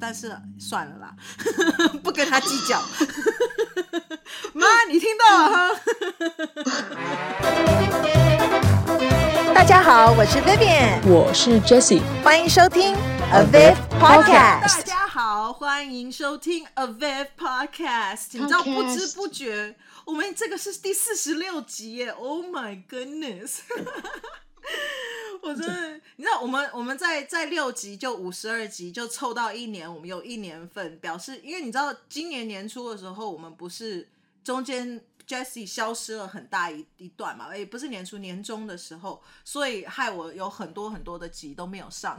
但是算了啦，不跟他计较。妈，你听到了 哈？大家好，我是 Vivian，我是 Jessie，欢迎收听 Aviv Podcast。大家好，欢迎收听 Aviv Podcast。你知道不知不觉，我们这个是第四十六集耶！Oh my goodness！我真的，你知道，我们我们在在六集就五十二集就凑到一年，我们有一年份，表示因为你知道，今年年初的时候，我们不是中间 Jessie 消失了很大一一段嘛，也不是年初年中的时候，所以害我有很多很多的集都没有上。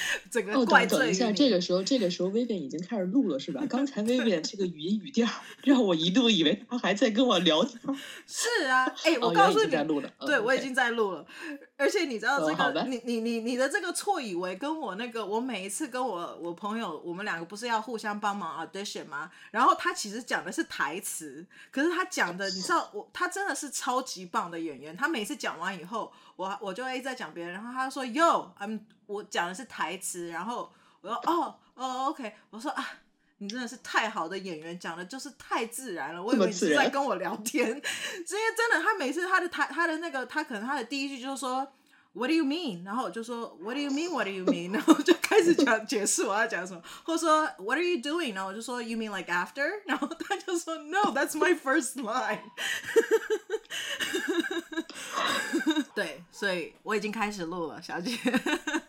整个怪罪、哦、等一下，这个时候，这个时候，Vivian 已经开始录了，是吧？刚才 Vivian 这个语音语调，让我一度以为他还在跟我聊天。是啊，哎、欸，我告诉你，在录了，对、哦、我已经在录了。而且你知道这个，哦、你你你你的这个错以为跟我那个，我每一次跟我我朋友，我们两个不是要互相帮忙 audition 吗？然后他其实讲的是台词，可是他讲的，你知道，我他真的是超级棒的演员。他每次讲完以后，我我就会一直在讲别人，然后他说 Yo，I'm 我讲的是台词，然后我说哦哦 OK，我说啊，你真的是太好的演员，讲的就是太自然了，我以为你是在跟我聊天，因为真的，他每次他的台他的那个他可能他的第一句就是说 What do you mean？然后我就说 What do you mean？What do you mean？然后就开始讲解释我要讲什么，或者说 What are you doing？然后我就说 You mean like after？然后他就说 No，that's my first line。对，所以我已经开始录了，小姐。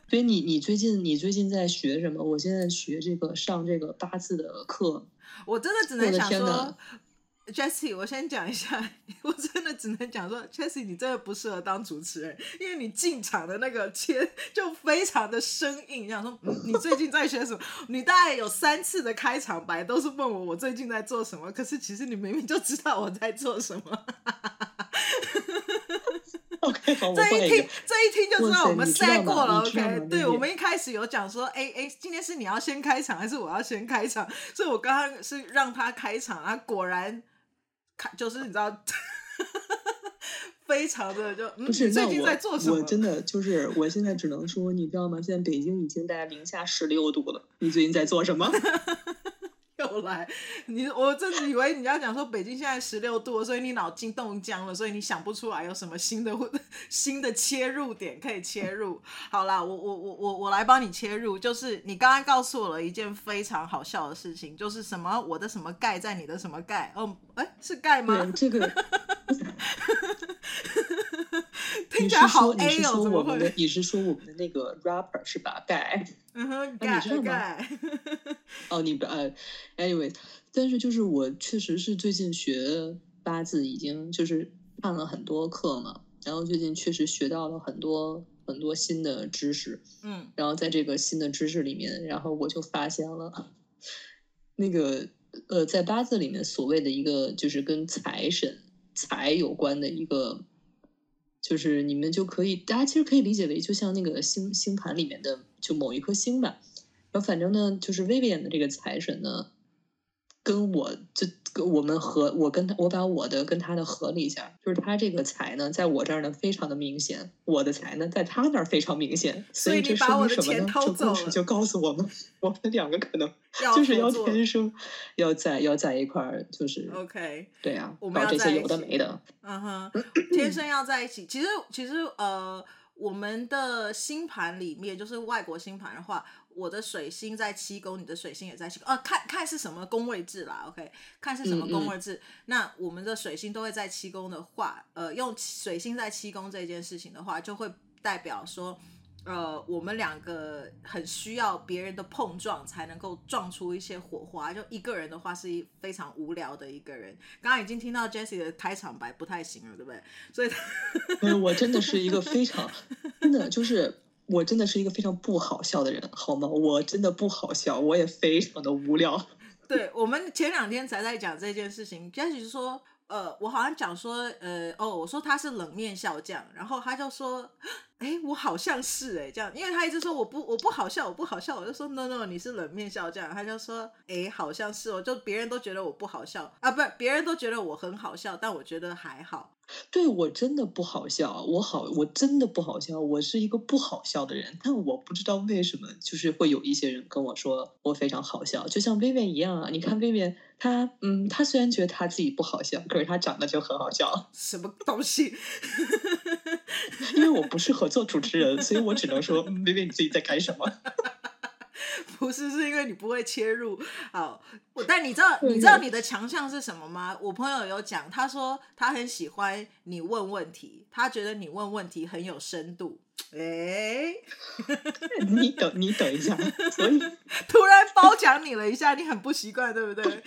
所以你你最近你最近在学什么？我现在学这个上这个八字的课。我真的只能想说，Jessie，我先讲一下，我真的只能讲说，Jessie，你真的不适合当主持人，因为你进场的那个切就非常的生硬。你想说，嗯，你最近在学什么？你大概有三次的开场白都是问我我最近在做什么，可是其实你明明就知道我在做什么。OK，好，这一听，这一听就知道我们赛过了。OK，对，我们一开始有讲说，哎哎，今天是你要先开场还是我要先开场？所以我刚刚是让他开场，啊果然开，就是你知道，非常的就，嗯，不是，最近在做什么？我，我真的就是，我现在只能说，你知道吗？现在北京已经在零下十六度了，你最近在做什么？又来，你我真的以为你要讲说北京现在十六度，所以你脑筋冻僵了，所以你想不出来有什么新的 新的切入点可以切入。好啦，我我我我我来帮你切入，就是你刚刚告诉我了一件非常好笑的事情，就是什么我的什么钙在你的什么钙？哦，哎，是钙吗？这个 听起来好 A 哦，怎么会？你是说我们的那个 rapper 是吧？盖。嗯哼，钙钙。哦，你呃，anyway，但是就是我确实是最近学八字已经就是看了很多课嘛，然后最近确实学到了很多很多新的知识，嗯，然后在这个新的知识里面，然后我就发现了那个呃，在八字里面所谓的一个就是跟财神财有关的一个，就是你们就可以大家其实可以理解为就像那个星星盘里面的就某一颗星吧。然后反正呢，就是 Vivian 的这个财神呢，跟我就我们合，我跟他，我把我的跟他的合了一下，就是他这个财呢，在我这儿呢非常的明显，我的财呢在他那儿非常明显，所以这说明什么呢？这故事就告诉我们，我们两个可能 就是要天生要在要在一块儿，就是 OK，对呀、啊，我们要这些有的没的，嗯哼，天生要在一起。其实其实呃，我们的星盘里面，就是外国星盘的话。我的水星在七宫，你的水星也在七宫，啊，看看是什么宫位制啦，OK，看是什么宫位制。嗯嗯，那我们的水星都会在七宫的话，呃，用水星在七宫这件事情的话，就会代表说，呃，我们两个很需要别人的碰撞才能够撞出一些火花。就一个人的话是一非常无聊的一个人。刚刚已经听到 Jessie 的开场白不太行了，对不对？所以，嗯，我真的是一个非常真的就是。我真的是一个非常不好笑的人，好吗？我真的不好笑，我也非常的无聊。对，我们前两天才在讲这件事情，Jesse 说，呃，我好像讲说，呃，哦，我说他是冷面笑匠，然后他就说，哎，我好像是哎，这样，因为他一直说我不我不好笑，我不好笑，我就说 no no，你是冷面笑匠，他就说，哎，好像是哦，就别人都觉得我不好笑啊，不是，别人都觉得我很好笑，但我觉得还好。对，我真的不好笑，我好，我真的不好笑，我是一个不好笑的人，但我不知道为什么，就是会有一些人跟我说我非常好笑，就像薇薇一样啊。你看薇薇，她嗯，她虽然觉得她自己不好笑，可是她长得就很好笑。什么东西？因为我不适合做主持人，所以我只能说，薇薇你自己在干什么？不是，是因为你不会切入。好，我但你知道，你知道你的强项是什么吗？我朋友有讲，他说他很喜欢你问问题，他觉得你问问题很有深度。哎，你等，你等一下，所以突然褒奖你了一下，你很不习惯，对不对？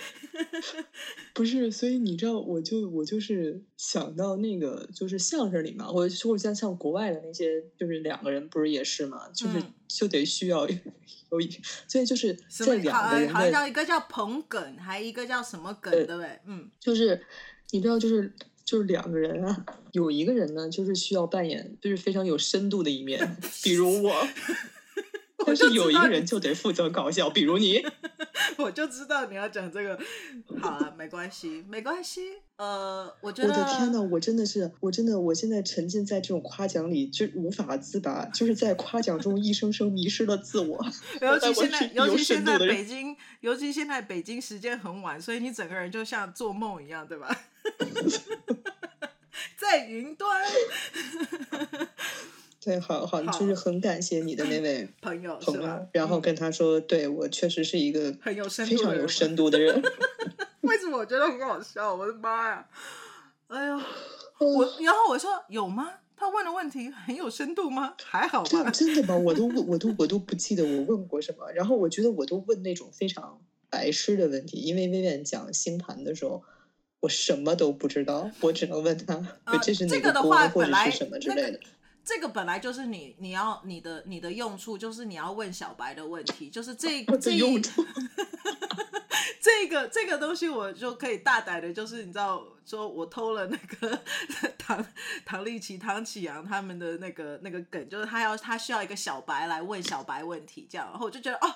不是，所以你知道，我就我就是想到那个，就是相声里嘛，我说像像国外的那些，就是两个人不是也是嘛，就是、嗯、就得需要 有一，所以就是这两个好像一个叫捧哏，还一个叫什么哏，对不对？嗯，就是你知道，就是。就是两个人啊，有一个人呢，就是需要扮演就是非常有深度的一面，比如我；但是有一个人就得负责搞笑，比如你。我就知道你要讲这个，好了，没关系，没关系。呃，我觉得我的天呐，我真的是，我真的，我现在沉浸在这种夸奖里，就无法自拔，就是在夸奖中一生生迷失了自我。尤其现在，尤其现在北京，尤其现在北京时间很晚，所以你整个人就像做梦一样，对吧？在云端。对，好好，就是很感谢你的那位朋友，朋友，然后跟他说，嗯、对我确实是一个很有深非常有深度的人。为什么我觉得很好笑？我的妈呀！哎呀，我然后我说有吗？他问的问题很有深度吗？还好吧？真的吗？我都我都我都不记得我问过什么。然后我觉得我都问那种非常白痴的问题，因为薇薇讲星盘的时候，我什么都不知道，我只能问他，呃、这是哪个宫或者是什么之类的。那个这个本来就是你你要你的你的用处，就是你要问小白的问题，就是这这一 这个这个东西，我就可以大胆的，就是你知道，说我偷了那个 唐唐立淇、唐启阳他们的那个那个梗，就是他要他需要一个小白来问小白问题，这样，然后我就觉得哦，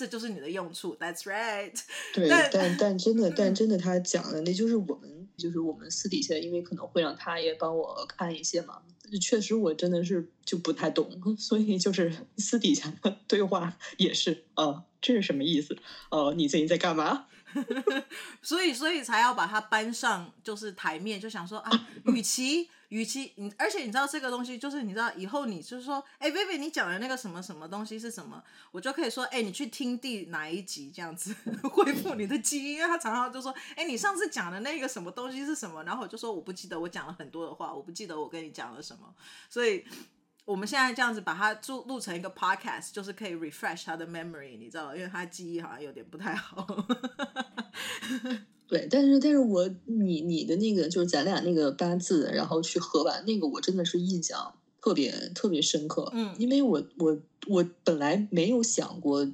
这就是你的用处，That's right。对，但但，但真的但真的他讲的那就是我们就是我们私底下，因为可能会让他也帮我看一些嘛。确实，我真的是就不太懂，所以就是私底下的对话也是啊，这是什么意思？哦、啊，你最近在干嘛？所以，所以才要把它搬上就是台面，就想说啊，与其。与其你，而且你知道这个东西，就是你知道以后你就是说，哎，Vivi，你讲的那个什么什么东西是什么，我就可以说，哎，你去听第哪一集这样子 恢复你的记忆，因为他常常就说，哎，你上次讲的那个什么东西是什么，然后我就说我不记得，我讲了很多的话，我不记得我跟你讲了什么，所以我们现在这样子把它录录成一个 podcast，就是可以 refresh 他的 memory，你知道，因为他记忆好像有点不太好。对，但是但是我你你的那个就是咱俩那个八字，然后去合完那个，我真的是印象特别特别深刻。嗯，因为我我我本来没有想过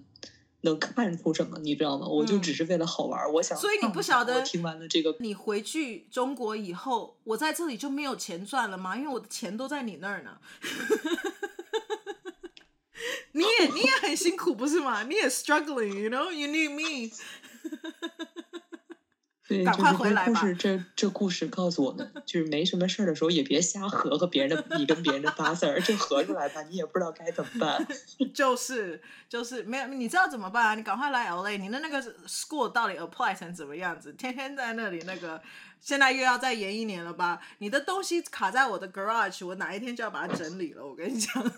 能看出什么，你知道吗？我就只是为了好玩，嗯、我想。所以你不晓得，我听完了这个，你回去中国以后，我在这里就没有钱赚了吗？因为我的钱都在你那儿呢。你也你也很辛苦不是吗？你也 struggling，you know，you need me。对，就是这故事，这这故事告诉我们，就是没什么事儿的时候也别瞎合和别人的，你跟别人的八字儿，这合出来吧，你也不知道该怎么办。就是就是没有，你知道怎么办啊？你赶快来 LA，你的那个 school 到底 apply 成怎么样子？天天在那里那个，现在又要再延一年了吧？你的东西卡在我的 garage，我哪一天就要把它整理了。我跟你讲。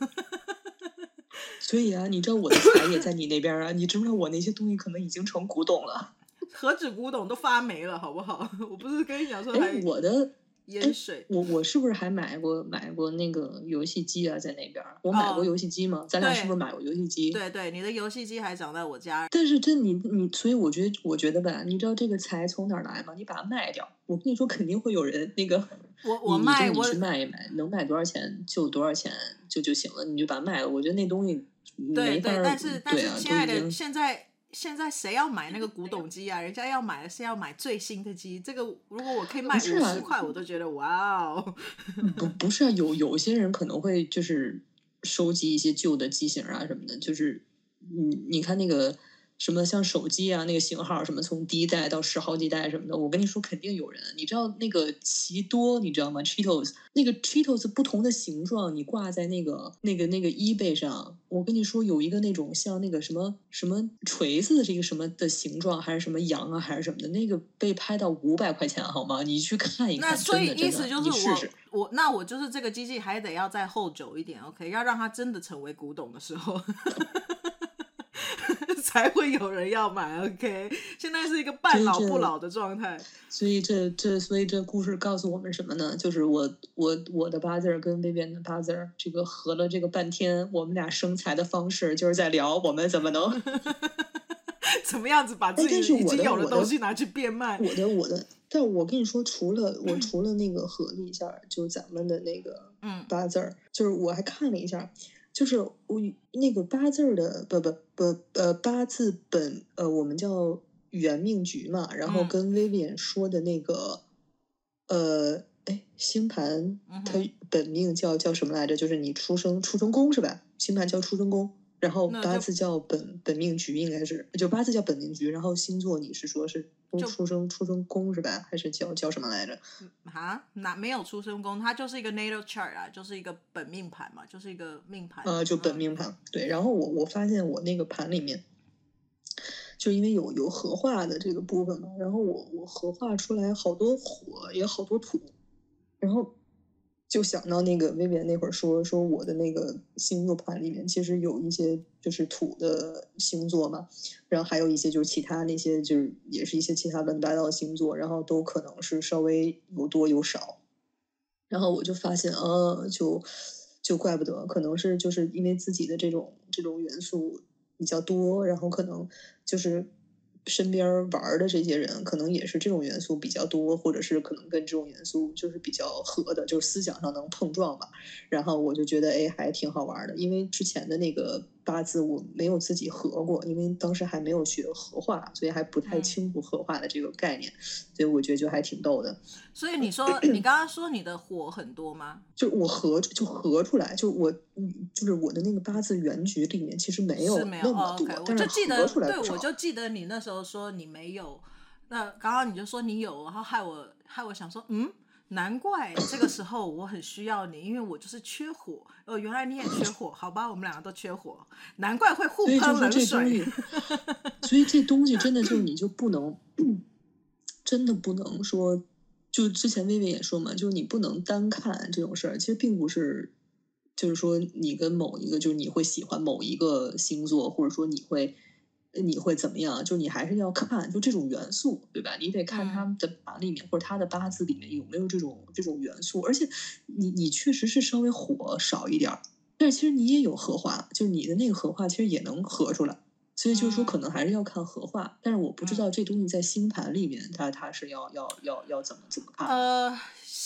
所以啊，你知道我的财也在你那边啊，你知不知道我那些东西可能已经成古董了？何止古董都发霉了，好不好？我不是跟你讲说，哎，我的淹水，我我是不是还买过买过那个游戏机啊？在那边，我买过游戏机吗？咱俩是不是买过游戏机？对对，你的游戏机还长在我家。但是这你你，所以我觉得我觉得吧，你知道这个财从哪儿来吗？你把它卖掉，我跟你说，肯定会有人那个，我我卖，我去卖一卖，能卖多少钱就多少钱就就行了，你就把它卖了。我觉得那东西没法，但是但是亲爱的，现在。现在谁要买那个古董机啊？人家要买的是要买最新的机。这个如果我可以卖五十块，我都觉得哇哦！不不是啊，有有些人可能会就是收集一些旧的机型啊什么的。就是你你看那个什么像手机啊，那个型号什么从第一代到十好几代什么的，我跟你说肯定有人。你知道那个奇多，你知道吗？Cheetos 那个 Cheetos 不同的形状，你挂在那个那个那个 eBay 上，我跟你说有一个那种像那个什么什么锤子的这个什么的形状，还是什么羊啊，还是什么的，那个被拍到五百块钱好吗？你去看一看。那所以意思就是我试试我那我就是这个机器还得要再 hold 久一点，OK，要让它真的成为古董的时候。才会有人要买，OK。现在是一个半老不老的状态，所以这这所以这故事告诉我们什么呢？就是我我我的八字儿跟 Vivian 的八字儿，这个合了这个半天，我们俩生财的方式就是在聊我们怎么能 怎么样子把自己已经有的东西拿去变卖。我的我的，但我跟你说，除了我除了那个合了一下，就是咱们的那个嗯八字儿，就是我还看了一下。就是我那个八字的不不不呃八字本呃我们叫圆命局嘛，然后跟 Vivian 说的那个、嗯、呃哎星盘它本命叫叫什么来着？就是你出生出生宫是吧？星盘叫出生宫。然后八字叫本本命局，应该是就八字叫本命局。然后星座你是说是出生出生宫是吧？还是叫叫什么来着？啊，哪没有出生宫？它就是一个 natal chart 啊，就是一个本命盘嘛，就是一个命盘。呃，就本命盘。对，然后我我发现我那个盘里面，就因为有有合化的这个部分嘛，然后我我合化出来好多火，也好多土，然后。就想到那个薇薇安那会儿说说我的那个星座盘里面，其实有一些就是土的星座嘛，然后还有一些就是其他那些就是也是一些其他乱七八糟的星座，然后都可能是稍微有多有少，然后我就发现，呃，就就怪不得，可能是就是因为自己的这种这种元素比较多，然后可能就是。身边玩的这些人，可能也是这种元素比较多，或者是可能跟这种元素就是比较合的，就是思想上能碰撞吧。然后我就觉得，哎，还挺好玩的。因为之前的那个八字我没有自己合过，因为当时还没有学合化，所以还不太清楚合化的这个概念。嗯、所以我觉得就还挺逗的。所以你说，你刚刚说你的火很多吗？就我合就合出来，就我就是我的那个八字原局里面其实没有那么多，哦 okay, 但是合出来不少。对，我就记得你那时候说你没有，那刚刚你就说你有，然后害我害我想说，嗯，难怪这个时候我很需要你，因为我就是缺火。哦，原来你也缺火，好吧，我们两个都缺火，难怪会互喷冷水。所以，所以这东西真的就你就不能，真的不能说。就之前薇薇也说嘛，就是你不能单看这种事儿，其实并不是，就是说你跟某一个，就是你会喜欢某一个星座，或者说你会你会怎么样，就你还是要看就这种元素，对吧？你得看他的盘里面、嗯、或者他的八字里面有没有这种这种元素，而且你你确实是稍微火少一点儿，但是其实你也有合化，就是你的那个合化其实也能合出来。所以就是说，可能还是要看合化，但是我不知道这东西在星盘里面，它它是要要要要怎么怎么看？呃，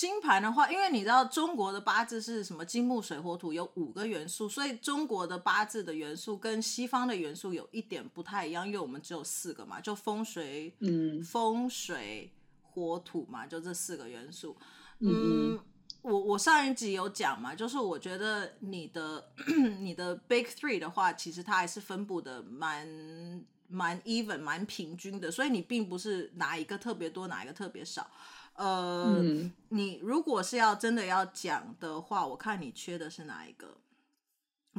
星盘的话，因为你知道中国的八字是什么金木水火土有五个元素，所以中国的八字的元素跟西方的元素有一点不太一样，因为我们只有四个嘛，就风水，嗯，风水火土嘛，就这四个元素，嗯。嗯我我上一集有讲嘛，就是我觉得你的 你的 Big Three 的话，其实它还是分布的蛮蛮 even 蛮平均的，所以你并不是哪一个特别多，哪一个特别少。呃，嗯、你如果是要真的要讲的话，我看你缺的是哪一个？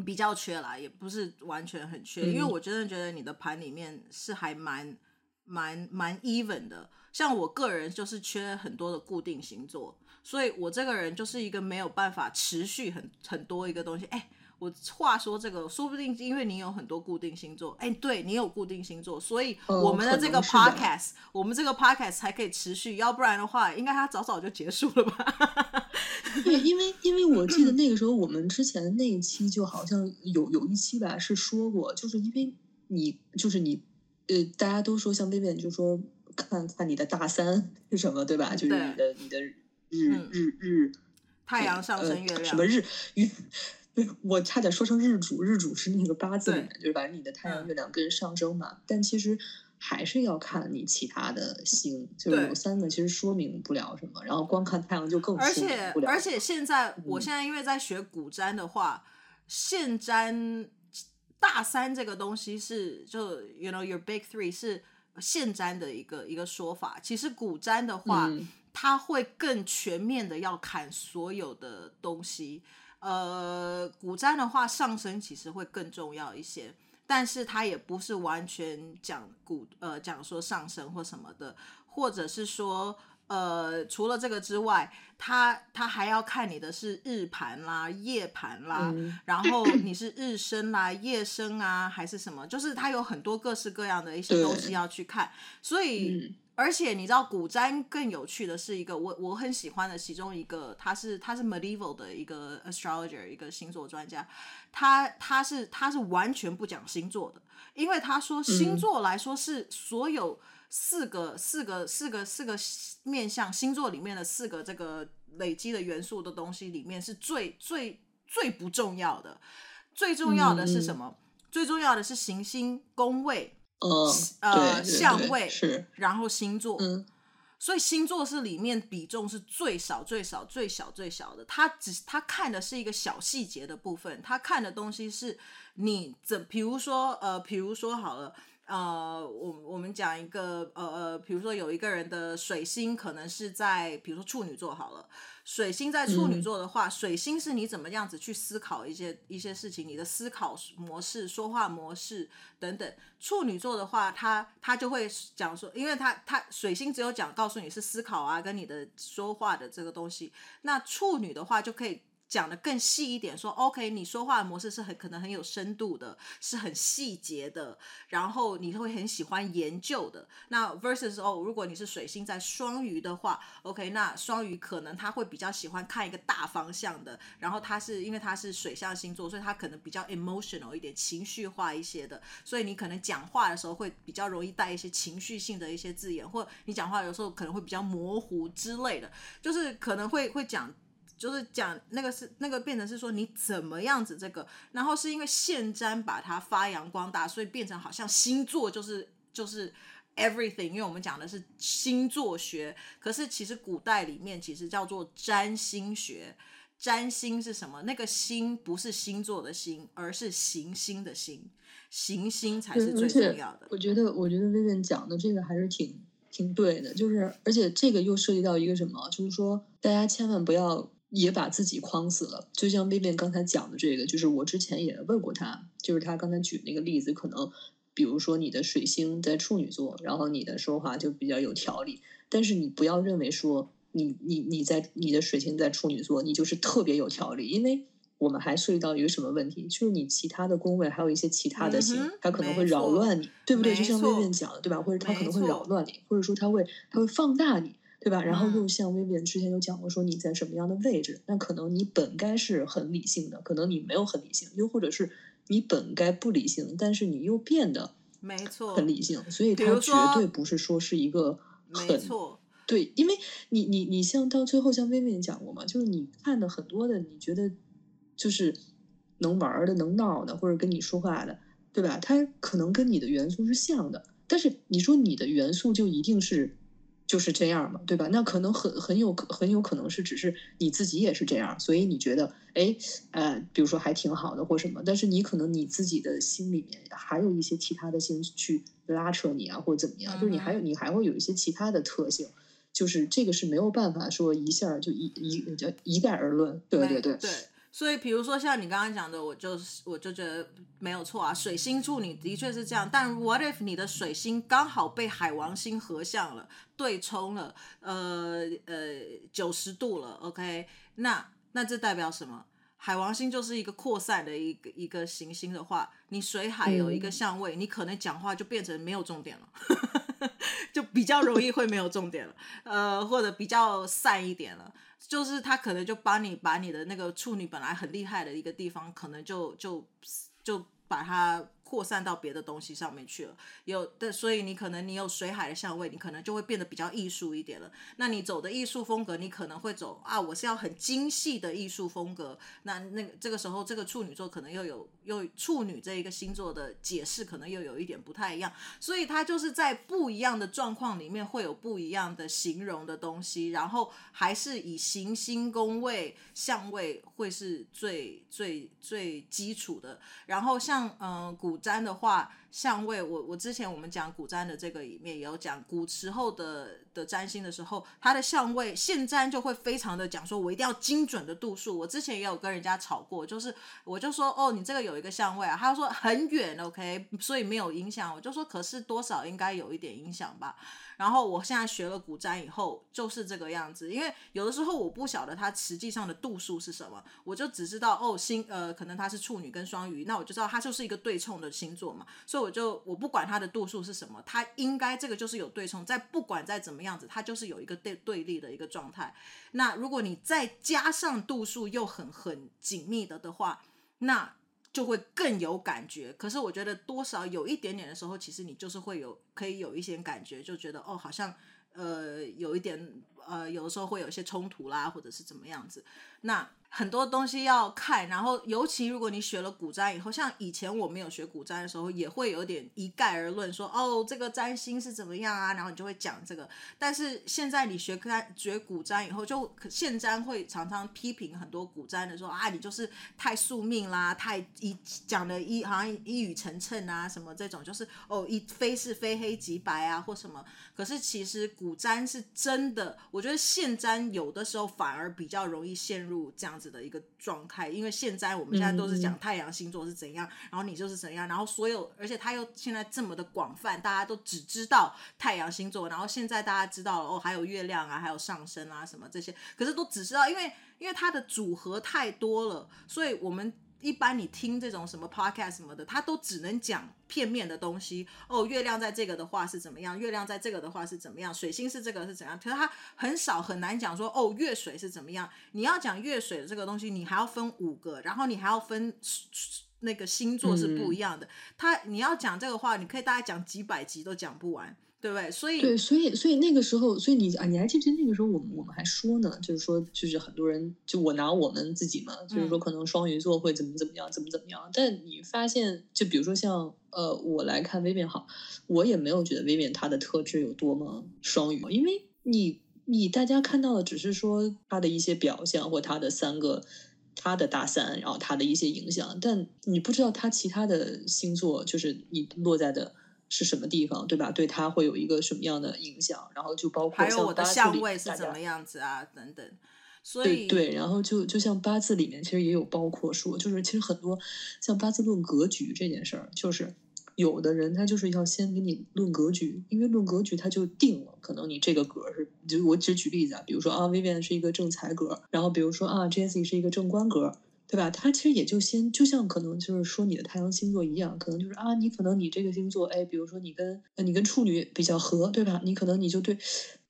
比较缺啦，也不是完全很缺，嗯、因为我真的觉得你的盘里面是还蛮蛮蛮 even 的。像我个人就是缺很多的固定星座。所以我这个人就是一个没有办法持续很很多一个东西。哎，我话说这个，说不定因为你有很多固定星座，哎，对你有固定星座，所以我们的这个 podcast，我们这个 podcast 才可以持续，要不然的话，应该它早早就结束了吧？对，因为因为我记得那个时候我们之前那一期就好像有有一期吧是说过，就是因为你就是你呃，大家都说像薇薇就说看看你的大三是什么，对吧？就是你的你的。日日日，太阳上升月亮，呃、什么日月？我差点说成日主，日主是那个八字里面，就是把你的太阳、月亮跟上升嘛。嗯、但其实还是要看你其他的星，就是有三个其实说明不了什么，然后光看太阳就更。而且而且现在，我现在因为在学古占的话，嗯、现占。大三这个东西是就 you know your big three 是现占的一个一个说法。其实古占的话，嗯、它会更全面的要看所有的东西。呃，古占的话，上升其实会更重要一些，但是它也不是完全讲古呃讲说上升或什么的，或者是说。呃，除了这个之外，它它还要看你的是日盘啦、夜盘啦，嗯、然后你是日升啦、夜升啊，还是什么？就是它有很多各式各样的一些东西要去看。所以，嗯、而且你知道，古占更有趣的是一个我我很喜欢的其中一个，他是他是 medieval 的一个 astrologer，一个星座专家，他他是他是完全不讲星座的，因为他说星座来说是所有。四个四个四个四个面向星座里面的四个这个累积的元素的东西里面是最最最不重要的，最重要的是什么？嗯、最重要的是行星宫位，呃呃相位，是然后星座，嗯，所以星座是里面比重是最少最少最小最小的，他只他看的是一个小细节的部分，他看的东西是你怎，比如说呃，比如说好了。呃，我我们讲一个，呃呃，比如说有一个人的水星可能是在，比如说处女座好了，水星在处女座的话，嗯、水星是你怎么样子去思考一些一些事情，你的思考模式、说话模式等等。处女座的话，他他就会讲说，因为他他水星只有讲告诉你是思考啊，跟你的说话的这个东西，那处女的话就可以。讲的更细一点，说 OK，你说话的模式是很可能很有深度的，是很细节的，然后你会很喜欢研究的。那 versus 哦，如果你是水星在双鱼的话，OK，那双鱼可能他会比较喜欢看一个大方向的，然后他是因为他是水象星座，所以他可能比较 emotional 一点，情绪化一些的，所以你可能讲话的时候会比较容易带一些情绪性的一些字眼，或你讲话有时候可能会比较模糊之类的，就是可能会会讲。就是讲那个是那个变成是说你怎么样子这个，然后是因为现占把它发扬光大，所以变成好像星座就是就是 everything，因为我们讲的是星座学，可是其实古代里面其实叫做占星学，占星是什么？那个星不是星座的星，而是行星的星，行星才是最重要的。我觉得我觉得 Vivian 讲的这个还是挺挺对的，就是而且这个又涉及到一个什么，就是说大家千万不要。也把自己框死了，就像 Vivian 刚才讲的这个，就是我之前也问过他，就是他刚才举那个例子，可能比如说你的水星在处女座，然后你的说话就比较有条理，但是你不要认为说你你你在你的水星在处女座，你就是特别有条理，因为我们还涉及到一个什么问题，就是你其他的宫位还有一些其他的星，它可能会扰乱你，对不对？就像 Vivian 讲的，对吧？或者它可能会扰乱你，或者说它会它会放大你。对吧？然后又像 Vivian 之前有讲过，说你在什么样的位置，那可能你本该是很理性的，可能你没有很理性，又或者是你本该不理性，但是你又变得没错很理性，所以它绝对不是说是一个很没错对，因为你你你像到最后像 Vivian 讲过嘛，就是你看的很多的，你觉得就是能玩的、能闹的，或者跟你说话的，对吧？它可能跟你的元素是像的，但是你说你的元素就一定是。就是这样嘛，对吧？那可能很很有很有可能是只是你自己也是这样，所以你觉得，哎，呃，比如说还挺好的或什么，但是你可能你自己的心里面还有一些其他的心去拉扯你啊，或者怎么样，就是你还有你还会有一些其他的特性，就是这个是没有办法说一下就一一就一概而论，对对对。对所以，比如说像你刚刚讲的，我就是我就觉得没有错啊。水星处女的确是这样，但 what if 你的水星刚好被海王星合相了，对冲了，呃呃九十度了，OK？那那这代表什么？海王星就是一个扩散的一个一个行星的话，你水海有一个相位，嗯、你可能讲话就变成没有重点了，就比较容易会没有重点了，呃，或者比较散一点了。就是他可能就帮你把你的那个处女本来很厉害的一个地方，可能就就就把它扩散到别的东西上面去了。有的，所以你可能你有水海的相位，你可能就会变得比较艺术一点了。那你走的艺术风格，你可能会走啊，我是要很精细的艺术风格。那那个这个时候，这个处女座可能又有又处女这一个星座的解释，可能又有一点不太一样。所以它就是在不一样的状况里面会有不一样的形容的东西，然后还是以行星宫位相位会是最最最基础的。然后像嗯、古占的话。相位，我我之前我们讲古占的这个里面也有讲，古时候的的占星的时候，它的相位现占就会非常的讲说，我一定要精准的度数。我之前也有跟人家吵过，就是我就说哦，你这个有一个相位啊，他说很远，OK，所以没有影响。我就说可是多少应该有一点影响吧。然后我现在学了古占以后，就是这个样子。因为有的时候我不晓得它实际上的度数是什么，我就只知道哦，星呃，可能它是处女跟双鱼，那我就知道它就是一个对冲的星座嘛。所以我就我不管它的度数是什么，它应该这个就是有对冲，在不管再怎么样子，它就是有一个对对立的一个状态。那如果你再加上度数又很很紧密的的话，那。就会更有感觉，可是我觉得多少有一点点的时候，其实你就是会有可以有一些感觉，就觉得哦，好像呃有一点呃有的时候会有一些冲突啦，或者是怎么样子，那。很多东西要看，然后尤其如果你学了古占以后，像以前我没有学古占的时候，也会有点一概而论说，哦，这个占星是怎么样啊，然后你就会讲这个。但是现在你学占学古占以后，就现占会常常批评很多古占的说啊，你就是太宿命啦，太一讲的一好像一语成谶啊，什么这种就是哦一非是非黑即白啊或什么。可是其实古占是真的，我觉得现占有的时候反而比较容易陷入这样子的一个状态，因为现在我们现在都是讲太阳星座是怎样，然后你就是怎样，然后所有，而且它又现在这么的广泛，大家都只知道太阳星座，然后现在大家知道了哦，还有月亮啊，还有上升啊什么这些，可是都只知道，因为因为它的组合太多了，所以我们。一般你听这种什么 podcast 什么的，他都只能讲片面的东西。哦，月亮在这个的话是怎么样？月亮在这个的话是怎么样？水星是这个是怎样？可是他很少很难讲说哦，月水是怎么样？你要讲月水的这个东西，你还要分五个，然后你还要分那个星座是不一样的。他你要讲这个话，你可以大概讲几百集都讲不完。对不对？所以对，所以所以那个时候，所以你啊，你还记不记得那个时候，我们我们还说呢，就是说，就是很多人，就我拿我们自己嘛，就是说，可能双鱼座会怎么怎么样，怎么怎么样。但你发现，就比如说像呃，我来看 Vivian 好，我也没有觉得 Vivian 他的特质有多么双鱼，因为你你大家看到的只是说他的一些表象或他的三个他的大三，然后他的一些影响，但你不知道他其他的星座，就是你落在的。是什么地方，对吧？对他会有一个什么样的影响？然后就包括还有我的相位是怎么样子啊，等等。所以对，对，然后就就像八字里面其实也有包括说，就是其实很多像八字论格局这件事儿，就是有的人他就是要先给你论格局，因为论格局他就定了，可能你这个格是，就我只举例子啊，比如说啊，Vivian 是一个正财格，然后比如说啊，Jessie 是一个正官格。对吧？他其实也就先，就像可能就是说你的太阳星座一样，可能就是啊，你可能你这个星座，哎，比如说你跟你跟处女比较合，对吧？你可能你就对，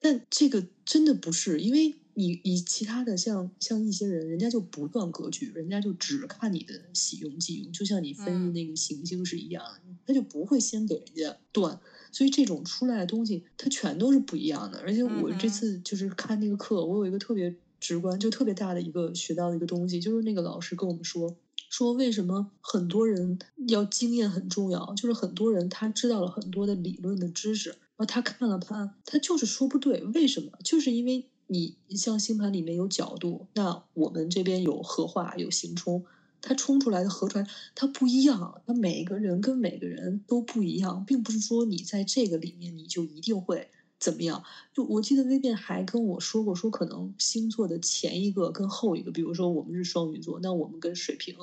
但这个真的不是，因为你你其他的像像一些人，人家就不断格局，人家就只看你的喜用忌用，就像你分那个行星是一样，嗯、他就不会先给人家断，所以这种出来的东西，它全都是不一样的。而且我这次就是看那个课，我有一个特别。直观就特别大的一个学到的一个东西，就是那个老师跟我们说，说为什么很多人要经验很重要，就是很多人他知道了很多的理论的知识，然后他看了盘，他就是说不对，为什么？就是因为你像星盘里面有角度，那我们这边有合化有刑冲，它冲出来的合出来它不一样，它每个人跟每个人都不一样，并不是说你在这个里面你就一定会。怎么样？就我记得薇薇还跟我说过，说可能星座的前一个跟后一个，比如说我们是双鱼座，那我们跟水瓶，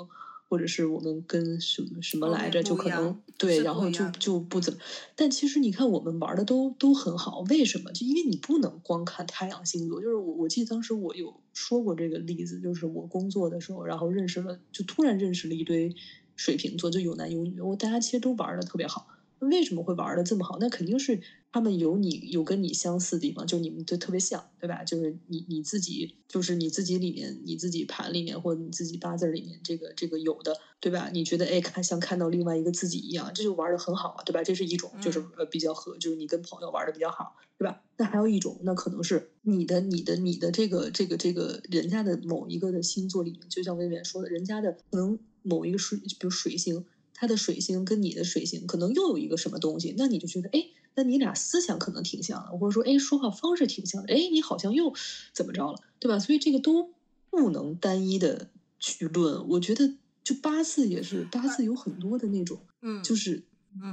或者是我们跟什么什么来着，就可能对，然后就就不怎么。但其实你看，我们玩的都都很好，为什么？就因为你不能光看太阳星座。就是我我记得当时我有说过这个例子，就是我工作的时候，然后认识了，就突然认识了一堆水瓶座，就有男有女，我大家其实都玩的特别好。为什么会玩的这么好？那肯定是他们有你有跟你相似的地方，就你们就特别像，对吧？就是你你自己，就是你自己里面，你自己盘里面或者你自己八字里面这个这个有的，对吧？你觉得哎，看像看到另外一个自己一样，这就玩的很好啊，对吧？这是一种，就是呃比较合，就是你跟朋友玩的比较好，对吧？那还有一种，那可能是你的你的你的这个这个这个人家的某一个的星座里面，就像薇薇说的，人家的可能某一个水，比如水星。他的水星跟你的水星可能又有一个什么东西，那你就觉得，哎，那你俩思想可能挺像的，或者说，哎，说话方式挺像的，哎，你好像又怎么着了，对吧？所以这个都不能单一的去论。我觉得，就八字也是，八字有很多的那种，嗯，就是，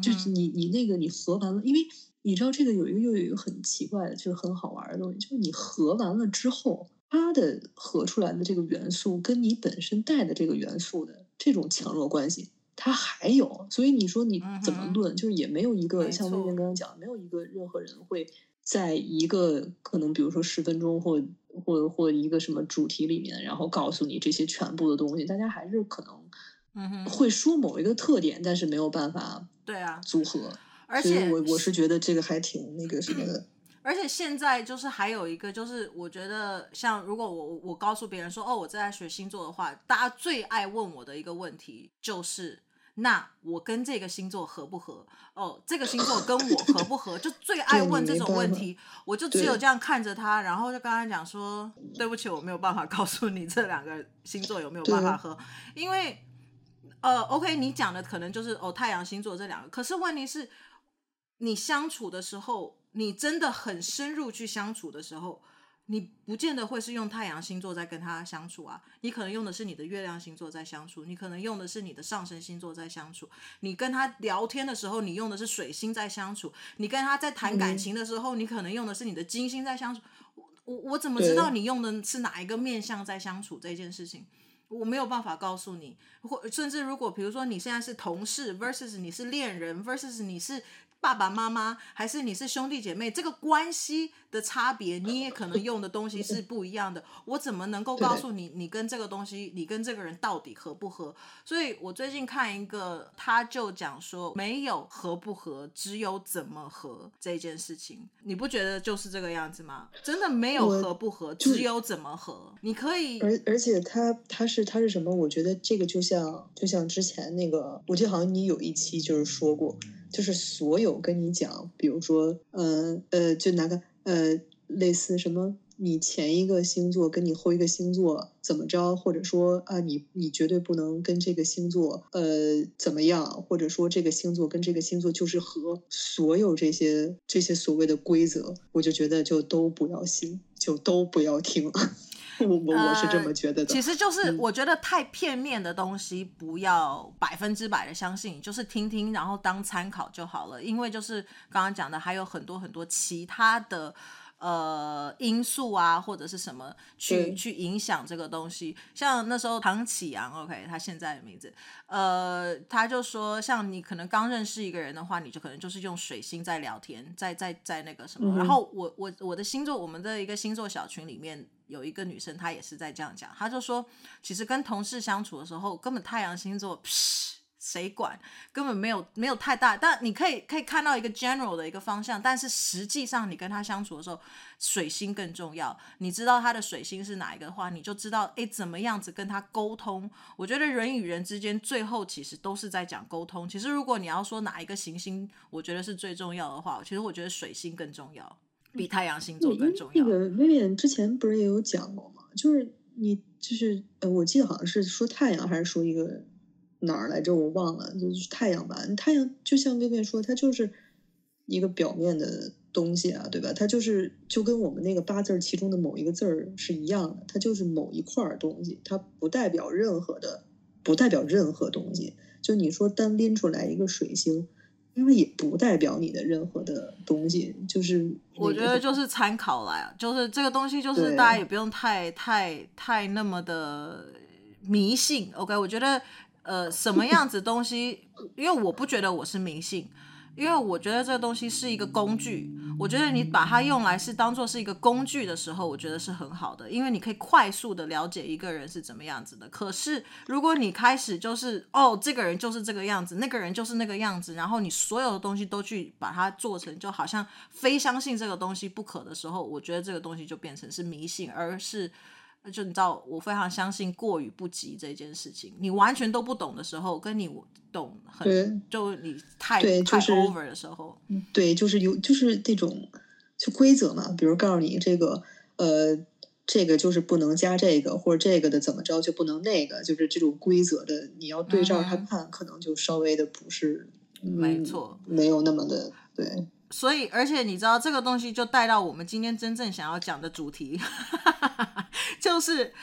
就是你你那个你合完了，因为你知道这个有一个又有一个很奇怪的，就是很好玩的东西，就是你合完了之后，它的合出来的这个元素跟你本身带的这个元素的这种强弱关系。他还有，所以你说你怎么论，嗯、就是也没有一个像薇薇刚刚讲，没有一个任何人会在一个可能，比如说十分钟或或或一个什么主题里面，然后告诉你这些全部的东西。大家还是可能会说某一个特点，但是没有办法对啊组合。而且我我是觉得这个还挺那个什么的。而且现在就是还有一个，就是我觉得像如果我我告诉别人说哦我在学星座的话，大家最爱问我的一个问题就是。那我跟这个星座合不合？哦，这个星座跟我合不合？就最爱问这种问题，我就只有这样看着他，然后就跟他讲说：“对不起，我没有办法告诉你这两个星座有没有办法合，因为呃，OK，你讲的可能就是哦太阳星座这两个，可是问题是，你相处的时候，你真的很深入去相处的时候。”你不见得会是用太阳星座在跟他相处啊，你可能用的是你的月亮星座在相处，你可能用的是你的上升星座在相处。你跟他聊天的时候，你用的是水星在相处；你跟他在谈感情的时候，你可能用的是你的金星在相处。我我怎么知道你用的是哪一个面相在相处这件事情？我没有办法告诉你。或甚至如果比如说你现在是同事 versus 你是恋人 versus 你是。爸爸妈妈还是你是兄弟姐妹，这个关系的差别，你也可能用的东西是不一样的。我怎么能够告诉你，你跟这个东西，你跟这个人到底合不合？所以我最近看一个，他就讲说，没有合不合，只有怎么合这件事情。你不觉得就是这个样子吗？真的没有合不合，只有怎么合。你可以，而而且他他是他是什么？我觉得这个就像就像之前那个，我记得好像你有一期就是说过。就是所有跟你讲，比如说，呃呃，就拿个呃，类似什么，你前一个星座跟你后一个星座怎么着，或者说啊，你你绝对不能跟这个星座呃怎么样，或者说这个星座跟这个星座就是合，所有这些这些所谓的规则，我就觉得就都不要信，就都不要听。我我我是这么觉得的，呃，其实就是我觉得太片面的东西不要百分之百的相信，就是听听然后当参考就好了，因为就是刚刚讲的还有很多很多其他的。呃，因素啊，或者是什么去去影响这个东西？像那时候唐启阳，OK，他现在的名字，呃，他就说，像你可能刚认识一个人的话，你就可能就是用水星在聊天，在在在那个什么。嗯、然后我我我的星座，我们的一个星座小群里面有一个女生，她也是在这样讲，她就说，其实跟同事相处的时候，根本太阳星座，谁管？根本没有没有太大，但你可以可以看到一个 general 的一个方向，但是实际上你跟他相处的时候，水星更重要。你知道他的水星是哪一个的话，你就知道诶怎么样子跟他沟通。我觉得人与人之间最后其实都是在讲沟通。其实如果你要说哪一个行星，我觉得是最重要的话，其实我觉得水星更重要，比太阳星座更重要。那个 Vivian 之前不是也有讲过吗？就是你就是呃，我记得好像是说太阳还是说一个。哪儿来着？我忘了，就是太阳吧。太阳就像薇薇说，它就是一个表面的东西啊，对吧？它就是就跟我们那个八字其中的某一个字儿是一样的，它就是某一块东西，它不代表任何的，不代表任何东西。就你说单拎出来一个水星，因为也不代表你的任何的东西。就是我觉得就是参考来，就是这个东西，就是大家也不用太太太那么的迷信。OK，我觉得。呃，什么样子东西？因为我不觉得我是迷信，因为我觉得这个东西是一个工具，我觉得你把它用来是当做是一个工具的时候，我觉得是很好的，因为你可以快速的了解一个人是怎么样子的。可是如果你开始就是哦，这个人就是这个样子，那个人就是那个样子，然后你所有的东西都去把它做成，就好像非相信这个东西不可的时候，我觉得这个东西就变成是迷信，而是。就你知道，我非常相信过与不及这件事情。你完全都不懂的时候，跟你懂很，对就你太对、太就是 over 的时候，对，就是有就是那种就规则嘛，比如告诉你这个呃，这个就是不能加这个，或者这个的怎么着就不能那个，就是这种规则的，你要对照他看，嗯、可能就稍微的不是，没错，没有那么的对。所以，而且你知道，这个东西就带到我们今天真正想要讲的主题，就是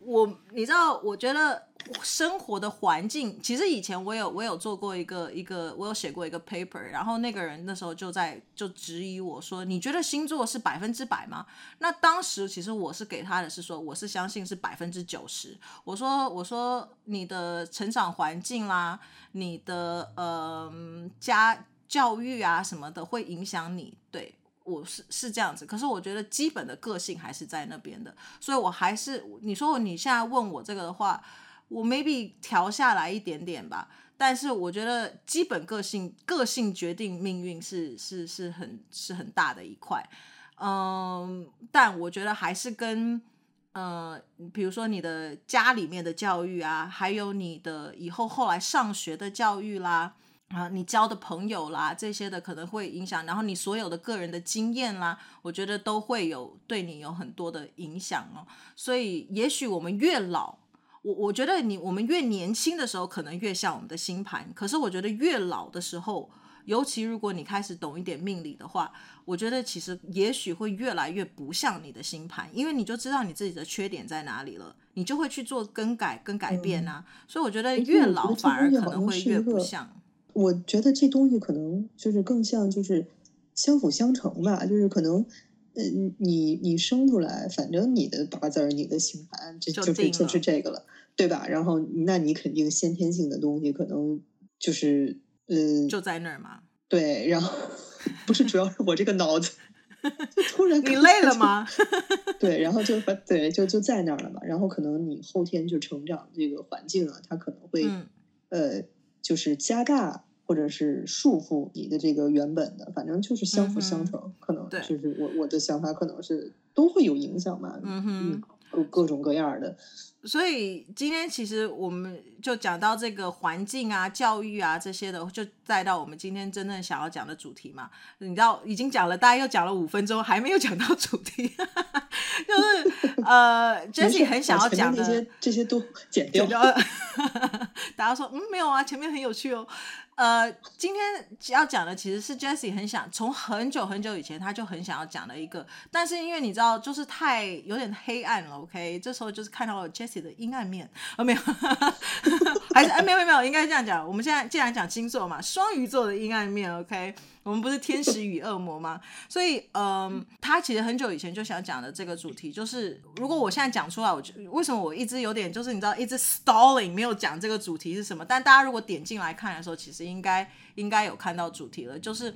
我，你知道，我觉得生活的环境，其实以前我有我有做过一个一个，我有写过一个 paper，然后那个人那时候就在就质疑我说，你觉得星座是百分之百吗？那当时其实我是给他的是说，我是相信是百分之九十。我说我说你的成长环境啦，你的呃家。教育啊什么的会影响你，我是是这样子。可是我觉得基本的个性还是在那边的，所以我还是你说你现在问我这个的话，我 maybe 调下来一点点吧。但是我觉得基本个性，个性决定命运是是是很是很大的一块。嗯，但我觉得还是跟呃，比如说你的家里面的教育啊，还有你的以后后来上学的教育啦。你交的朋友啦，这些的可能会影响，然后你所有的个人的经验啦，我觉得都会有对你有很多的影响哦。所以，也许我们越老，我我觉得你我们越年轻的时候，可能越像我们的星盘。可是，我觉得越老的时候，尤其如果你开始懂一点命理的话，我觉得其实也许会越来越不像你的星盘，因为你就知道你自己的缺点在哪里了，你就会去做更改跟改变啊。嗯，所以，我觉得越老反而可能会越不像。我觉得这东西可能就是更像就是相辅相成吧，就是可能，嗯，你你生出来，反正你的八字儿、你的星盘，这就，就是就是这个了，对吧？然后，那你肯定先天性的东西可能就是，嗯，就在那儿嘛。对，然后不是，主要是我这个脑子 就突然你累了吗？对，然后就把对就就在那儿了嘛。然后可能你后天就成长这个环境啊，它可能会，嗯、呃。就是加大或者是束缚你的这个原本的，反正就是相辅相成，嗯、可能就是我我的想法可能是都会有影响吧，嗯哼，各各种各样的。所以今天其实我们就讲到这个环境啊、教育啊这些的，就带到我们今天真正想要讲的主题嘛。你知道已经讲了，大概又讲了五分钟，还没有讲到主题，就是呃，Jessie 很想要讲的这些这些都剪掉。大家说嗯没有啊，前面很有趣哦。呃，今天要讲的其实是 Jessie 很想从很久很久以前他就很想要讲的一个，但是因为你知道就是太有点黑暗了，OK，这时候就是看到了 Jessie 的阴暗面哦，没有，还是哎没有没有，应该这样讲。我们现在既然讲星座嘛，双鱼座的阴暗面，OK。我们不是天使与恶魔吗？所以，嗯，他其实很久以前就想讲的这个主题，就是如果我现在讲出来，我就为什么我一直有点就是你知道一直 stalling 没有讲这个主题是什么？但大家如果点进来看的时候，其实应该应该有看到主题了，就是。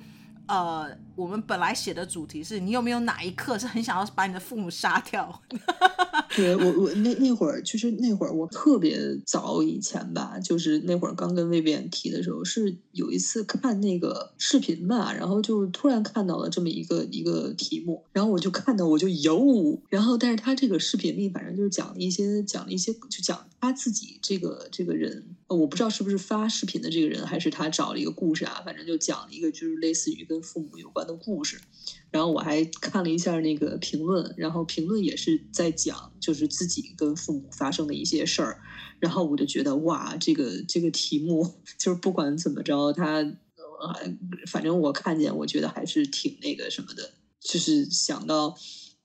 呃，我们本来写的主题是你有没有哪一刻是很想要把你的父母杀掉？对我，我那那会儿，其实那会儿我特别早以前吧，就是那会儿刚跟魏弁提的时候，是有一次看那个视频吧，然后就突然看到了这么一个一个题目，然后我就看到我就有，然后但是他这个视频里反正就是讲了一些讲了一些，就讲他自己这个这个人，我不知道是不是发视频的这个人，还是他找了一个故事啊，反正就讲了一个就是类似于跟。跟父母有关的故事，然后我还看了一下那个评论，然后评论也是在讲，就是自己跟父母发生的一些事儿，然后我就觉得哇，这个这个题目就是不管怎么着，他反正我看见，我觉得还是挺那个什么的，就是想到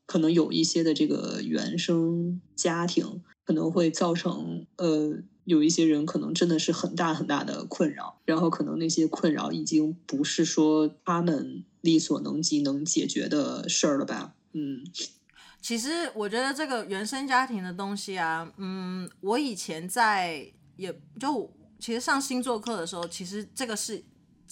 可能有一些的这个原生家庭可能会造成呃。有一些人可能真的是很大很大的困扰，然后可能那些困扰已经不是说他们力所能及能解决的事儿了吧？嗯，其实我觉得这个原生家庭的东西啊，嗯，我以前在也就其实上星座课的时候，其实这个是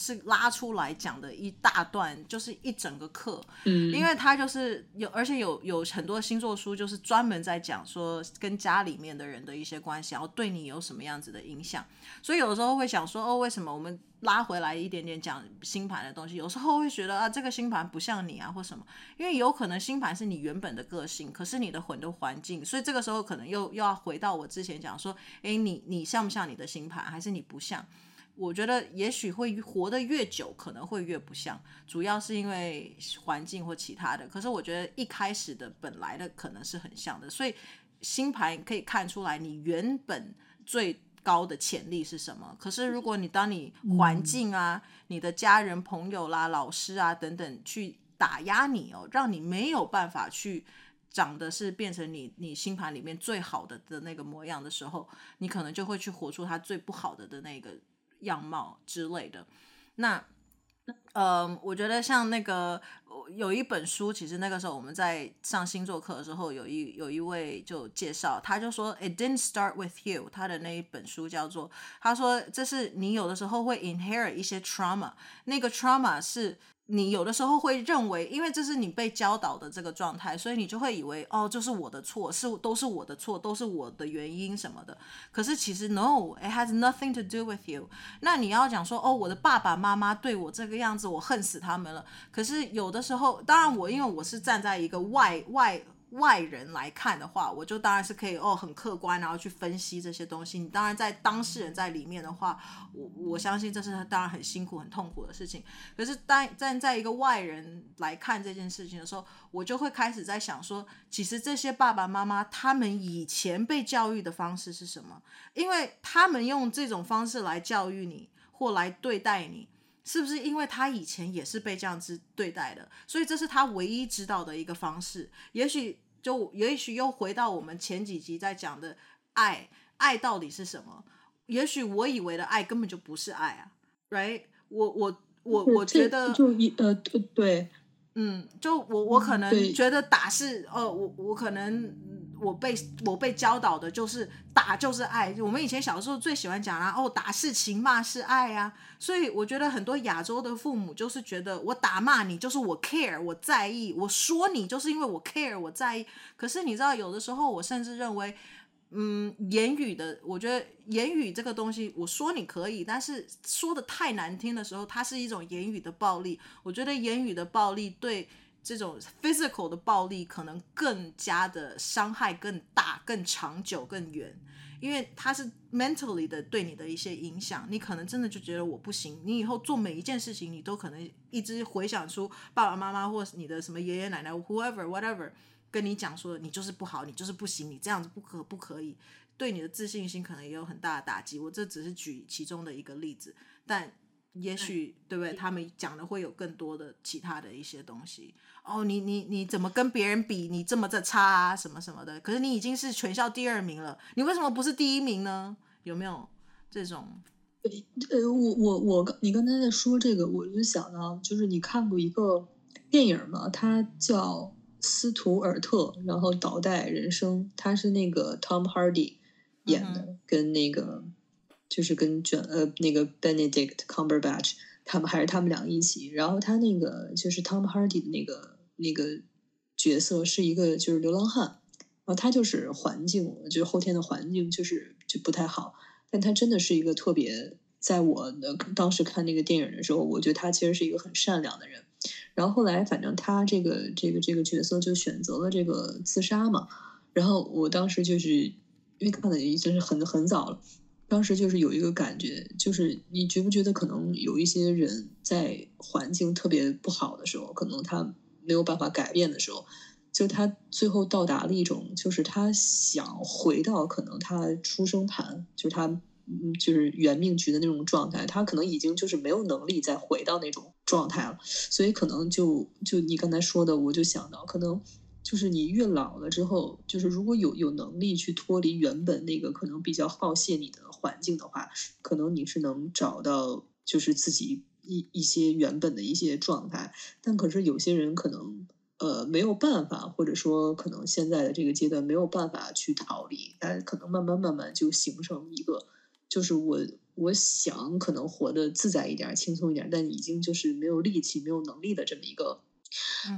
是拉出来讲的一大段，就是一整个课，嗯，因为他就是有，而且有有很多星座书，就是专门在讲说跟家里面的人的一些关系，然后对你有什么样子的影响。所以有的时候会想说，哦，为什么我们拉回来一点点讲星盘的东西？有时候会觉得啊，这个星盘不像你啊，或什么，因为有可能星盘是你原本的个性，可是你的混的环境，所以这个时候可能又又要回到我之前讲说，诶，你你像不像你的星盘，还是你不像？我觉得也许会活得越久，可能会越不像，主要是因为环境或其他的。可是我觉得一开始的本来的可能是很像的，所以星盘可以看出来你原本最高的潜力是什么。可是如果你当你环境啊、你的家人、朋友啦、老师啊等等去打压你哦，让你没有办法去长的是变成你你星盘里面最好的的那个模样的时候，你可能就会去活出他最不好的的那个。样貌之类的，那，呃，我觉得像那个有一本书，其实那个时候我们在上星座课的时候，有一有一位就介绍，他就说，It didn't start with you。他的那一本书叫做，他说这是你有的时候会 inherit 一些 trauma，那个 trauma 是。你有的时候会认为，因为这是你被教导的这个状态，所以你就会以为，哦，就是我的错，是都是我的错，都是我的原因什么的。可是其实 no，it has nothing to do with you。那你要讲说，哦，我的爸爸妈妈对我这个样子，我恨死他们了。可是有的时候，当然我因为我是站在一个外外。外人来看的话，我就当然是可以哦，很客观，然后去分析这些东西。你当然在当事人在里面的话，我我相信这是他当然很辛苦、很痛苦的事情。可是当站在一个外人来看这件事情的时候，我就会开始在想说，其实这些爸爸妈妈他们以前被教育的方式是什么？因为他们用这种方式来教育你或来对待你，是不是因为他以前也是被这样子对待的？所以这是他唯一知道的一个方式。也许就也许又回到我们前几集在讲的爱，爱到底是什么？也许我以为的爱根本就不是爱啊，right？我我我我觉得就一呃对，嗯，就我我可能觉得打是呃我我可能。我被我被教导的就是打就是爱，我们以前小时候最喜欢讲啊，哦，打是情，骂是爱啊，所以我觉得很多亚洲的父母就是觉得我打骂你就是我 care 我在意，我说你就是因为我 care 我在意。可是你知道，有的时候我甚至认为，嗯，言语的，我觉得言语这个东西，我说你可以，但是说的太难听的时候，它是一种言语的暴力。我觉得言语的暴力对。这种 physical 的暴力可能更加的伤害更大、更长久、更远，因为它是 mentally 的对你的一些影响。你可能真的就觉得我不行，你以后做每一件事情，你都可能一直回想出爸爸妈妈或是你的什么爷爷奶奶，whoever whatever 跟你讲说你就是不好，你就是不行，你这样子不可不可以，对你的自信心可能也有很大的打击。我这只是举其中的一个例子，但也许对不对？他们讲的会有更多的其他的一些东西。哦，你你你怎么跟别人比？你这么的差啊，什么什么的。可是你已经是全校第二名了，你为什么不是第一名呢？有没有这种？呃，我我我，你刚才在说这个，我就想到，就是你看过一个电影吗？它叫《斯图尔特》，然后倒带人生，它是那个 Tom Hardy 演的，嗯、跟那个就是跟卷呃那个 Benedict Cumberbatch，他们还是他们俩一起。然后他那个就是 Tom Hardy 的那个。那个角色是一个就是流浪汉，然后他就是环境，就是后天的环境就是就不太好，但他真的是一个特别，在我的当时看那个电影的时候，我觉得他其实是一个很善良的人。然后后来反正他这个这个这个角色就选择了这个自杀嘛。然后我当时就是因为看的已经是很很早了，当时就是有一个感觉，就是你觉不觉得可能有一些人在环境特别不好的时候，可能他。没有办法改变的时候，就他最后到达了一种，就是他想回到可能他出生盘，就是他嗯，就是原命局的那种状态，他可能已经就是没有能力再回到那种状态了，所以可能就就你刚才说的，我就想到，可能就是你越老了之后，就是如果有有能力去脱离原本那个可能比较耗泄你的环境的话，可能你是能找到就是自己。一一些原本的一些状态，但可是有些人可能呃没有办法，或者说可能现在的这个阶段没有办法去逃离，但可能慢慢慢慢就形成一个，就是我我想可能活得自在一点、轻松一点，但已经就是没有力气、没有能力的这么一个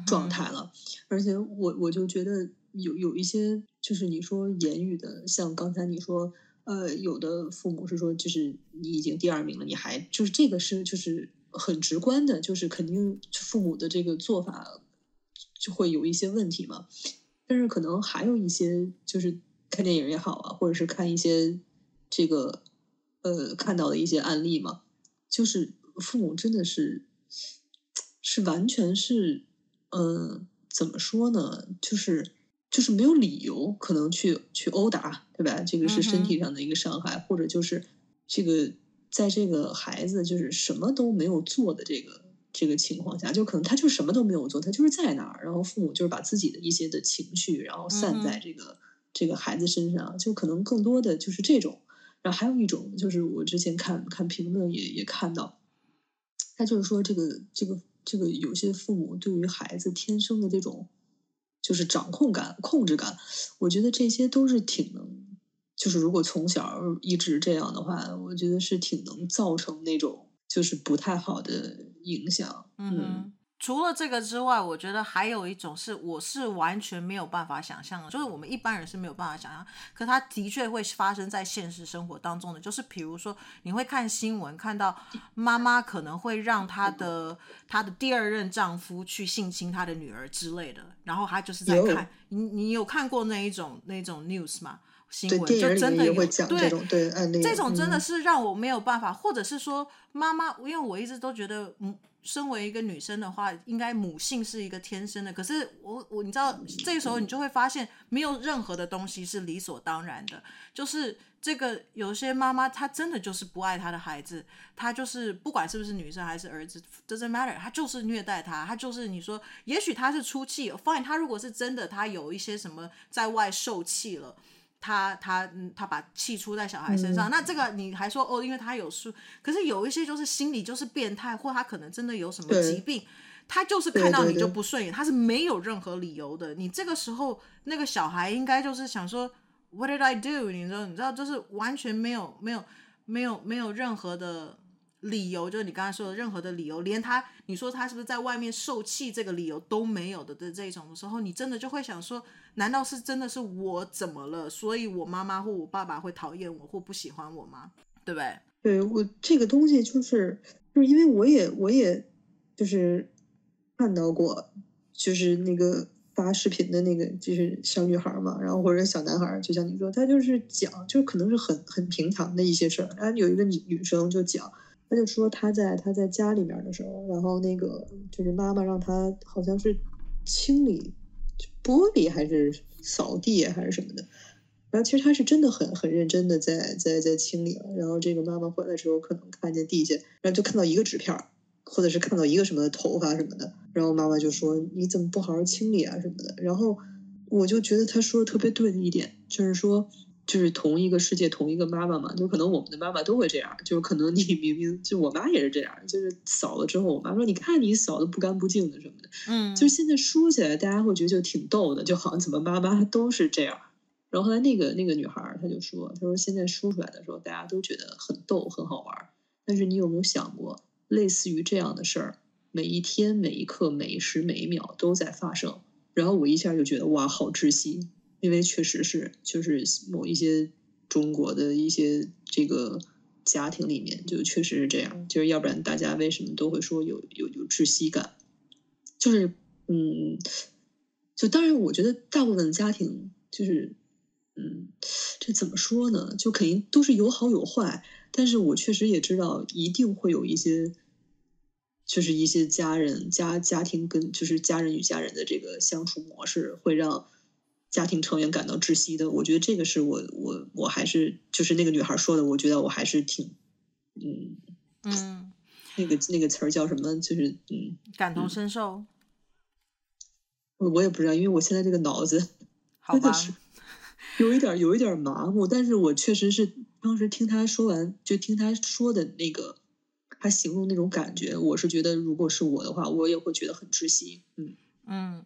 状态了。而且我我就觉得有有一些，就是你说言语的，像刚才你说，呃，有的父母是说，就是你已经第二名了，你还就是这个是就是很直观的，就是肯定父母的这个做法就会有一些问题嘛。但是可能还有一些，就是看电影也好啊，或者是看一些这个。呃，看到的一些案例嘛，就是父母真的是是完全是，嗯、呃，怎么说呢？就是就是没有理由可能去去殴打，对吧？这个是身体上的一个伤害，嗯、或者就是这个在这个孩子就是什么都没有做的这个这个情况下，就可能他就什么都没有做，他就是在那儿，然后父母就是把自己的一些的情绪，然后散在这个、嗯、这个孩子身上，就可能更多的就是这种。然后还有一种，就是我之前看看评论也也看到，他就是说这个这个这个有些父母对于孩子天生的这种就是掌控感、控制感，我觉得这些都是挺能，就是如果从小一直这样的话，我觉得是挺能造成那种就是不太好的影响。嗯。嗯除了这个之外，我觉得还有一种是，我是完全没有办法想象的，就是我们一般人是没有办法想象，可它的确会发生在现实生活当中的，就是比如说你会看新闻，看到妈妈可能会让她的她的第二任丈夫去性侵她的女儿之类的，然后她就是在看，你你有看过那一种那种 news 吗？新闻就真的有对这种对案例，这种真的是让我没有办法，或者是说妈妈，因为我一直都觉得嗯。身为一个女生的话，应该母性是一个天生的。可是我我你知道，这个时候你就会发现，没有任何的东西是理所当然的。就是这个有些妈妈，她真的就是不爱她的孩子，她就是不管是不是女生还是儿子，doesn't matter，她就是虐待他，她就是你说，也许她是出气，fine，她如果是真的，她有一些什么在外受气了。他他嗯，他把气出在小孩身上，嗯、那这个你还说哦，因为他有书，可是有一些就是心里就是变态，或他可能真的有什么疾病，他就是看到你就不顺眼，他是没有任何理由的。你这个时候那个小孩应该就是想说，What did I do？你知道，你知道，就是完全没有没有没有没有任何的。理由就是你刚才说的任何的理由，连他你说他是不是在外面受气这个理由都没有的的这种的时候，你真的就会想说，难道是真的是我怎么了？所以我妈妈或我爸爸会讨厌我或不喜欢我吗？对不对？对，我这个东西就是就是因为我也我也就是看到过，就是那个发视频的那个就是小女孩嘛，然后或者小男孩，就像你说，他就是讲，就可能是很很平常的一些事儿，然后有一个女女生就讲。她就说她在她在家里面的时候，然后那个就是妈妈让她好像是清理玻璃还是扫地还是什么的，然后其实他是真的很很认真的在在在清理了。然后这个妈妈回来之后，可能看见地下，然后就看到一个纸片儿，或者是看到一个什么头发什么的，然后妈妈就说你怎么不好好清理啊什么的。然后我就觉得他说的特别对的一点就是说。就是同一个世界，同一个妈妈嘛，就可能我们的妈妈都会这样，就是可能你明明就我妈也是这样，就是扫了之后，我妈说你看你扫的不干不净的什么的，嗯，就是现在说起来，大家会觉得就挺逗的，就好像怎么妈妈都是这样。然后后来那个那个女孩她就说，她说现在说出来的时候，大家都觉得很逗很好玩，但是你有没有想过，类似于这样的事儿，每一天每一刻每一时每一秒都在发生。然后我一下就觉得哇，好窒息。因为确实是，就是某一些中国的一些这个家庭里面，就确实是这样，就是要不然大家为什么都会说有有有窒息感？就是嗯，就当然我觉得大部分家庭就是嗯，这怎么说呢？就肯定都是有好有坏，但是我确实也知道一定会有一些，就是一些家人家家庭跟就是家人与家人的这个相处模式会让。家庭成员感到窒息的，我觉得这个是我我我还是就是那个女孩说的，我觉得我还是挺嗯嗯，那个那个词儿叫什么？就是嗯，感同身受。我我也不知道，因为我现在这个脑子 真的是有一点有一点麻木，但是我确实是当时听他说完，就听他说的那个他形容那种感觉，我是觉得如果是我的话，我也会觉得很窒息。嗯嗯。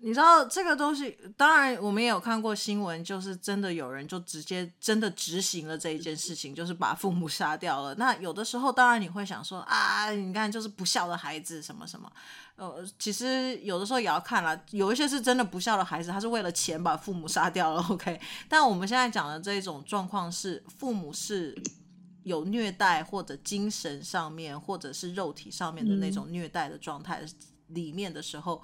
你知道这个东西，当然我们也有看过新闻，就是真的有人就直接真的执行了这一件事情，就是把父母杀掉了。那有的时候，当然你会想说啊，你看就是不孝的孩子什么什么。呃，其实有的时候也要看啦，有一些是真的不孝的孩子，他是为了钱把父母杀掉了。OK，但我们现在讲的这种状况是，父母是有虐待或者精神上面或者是肉体上面的那种虐待的状态里面的时候。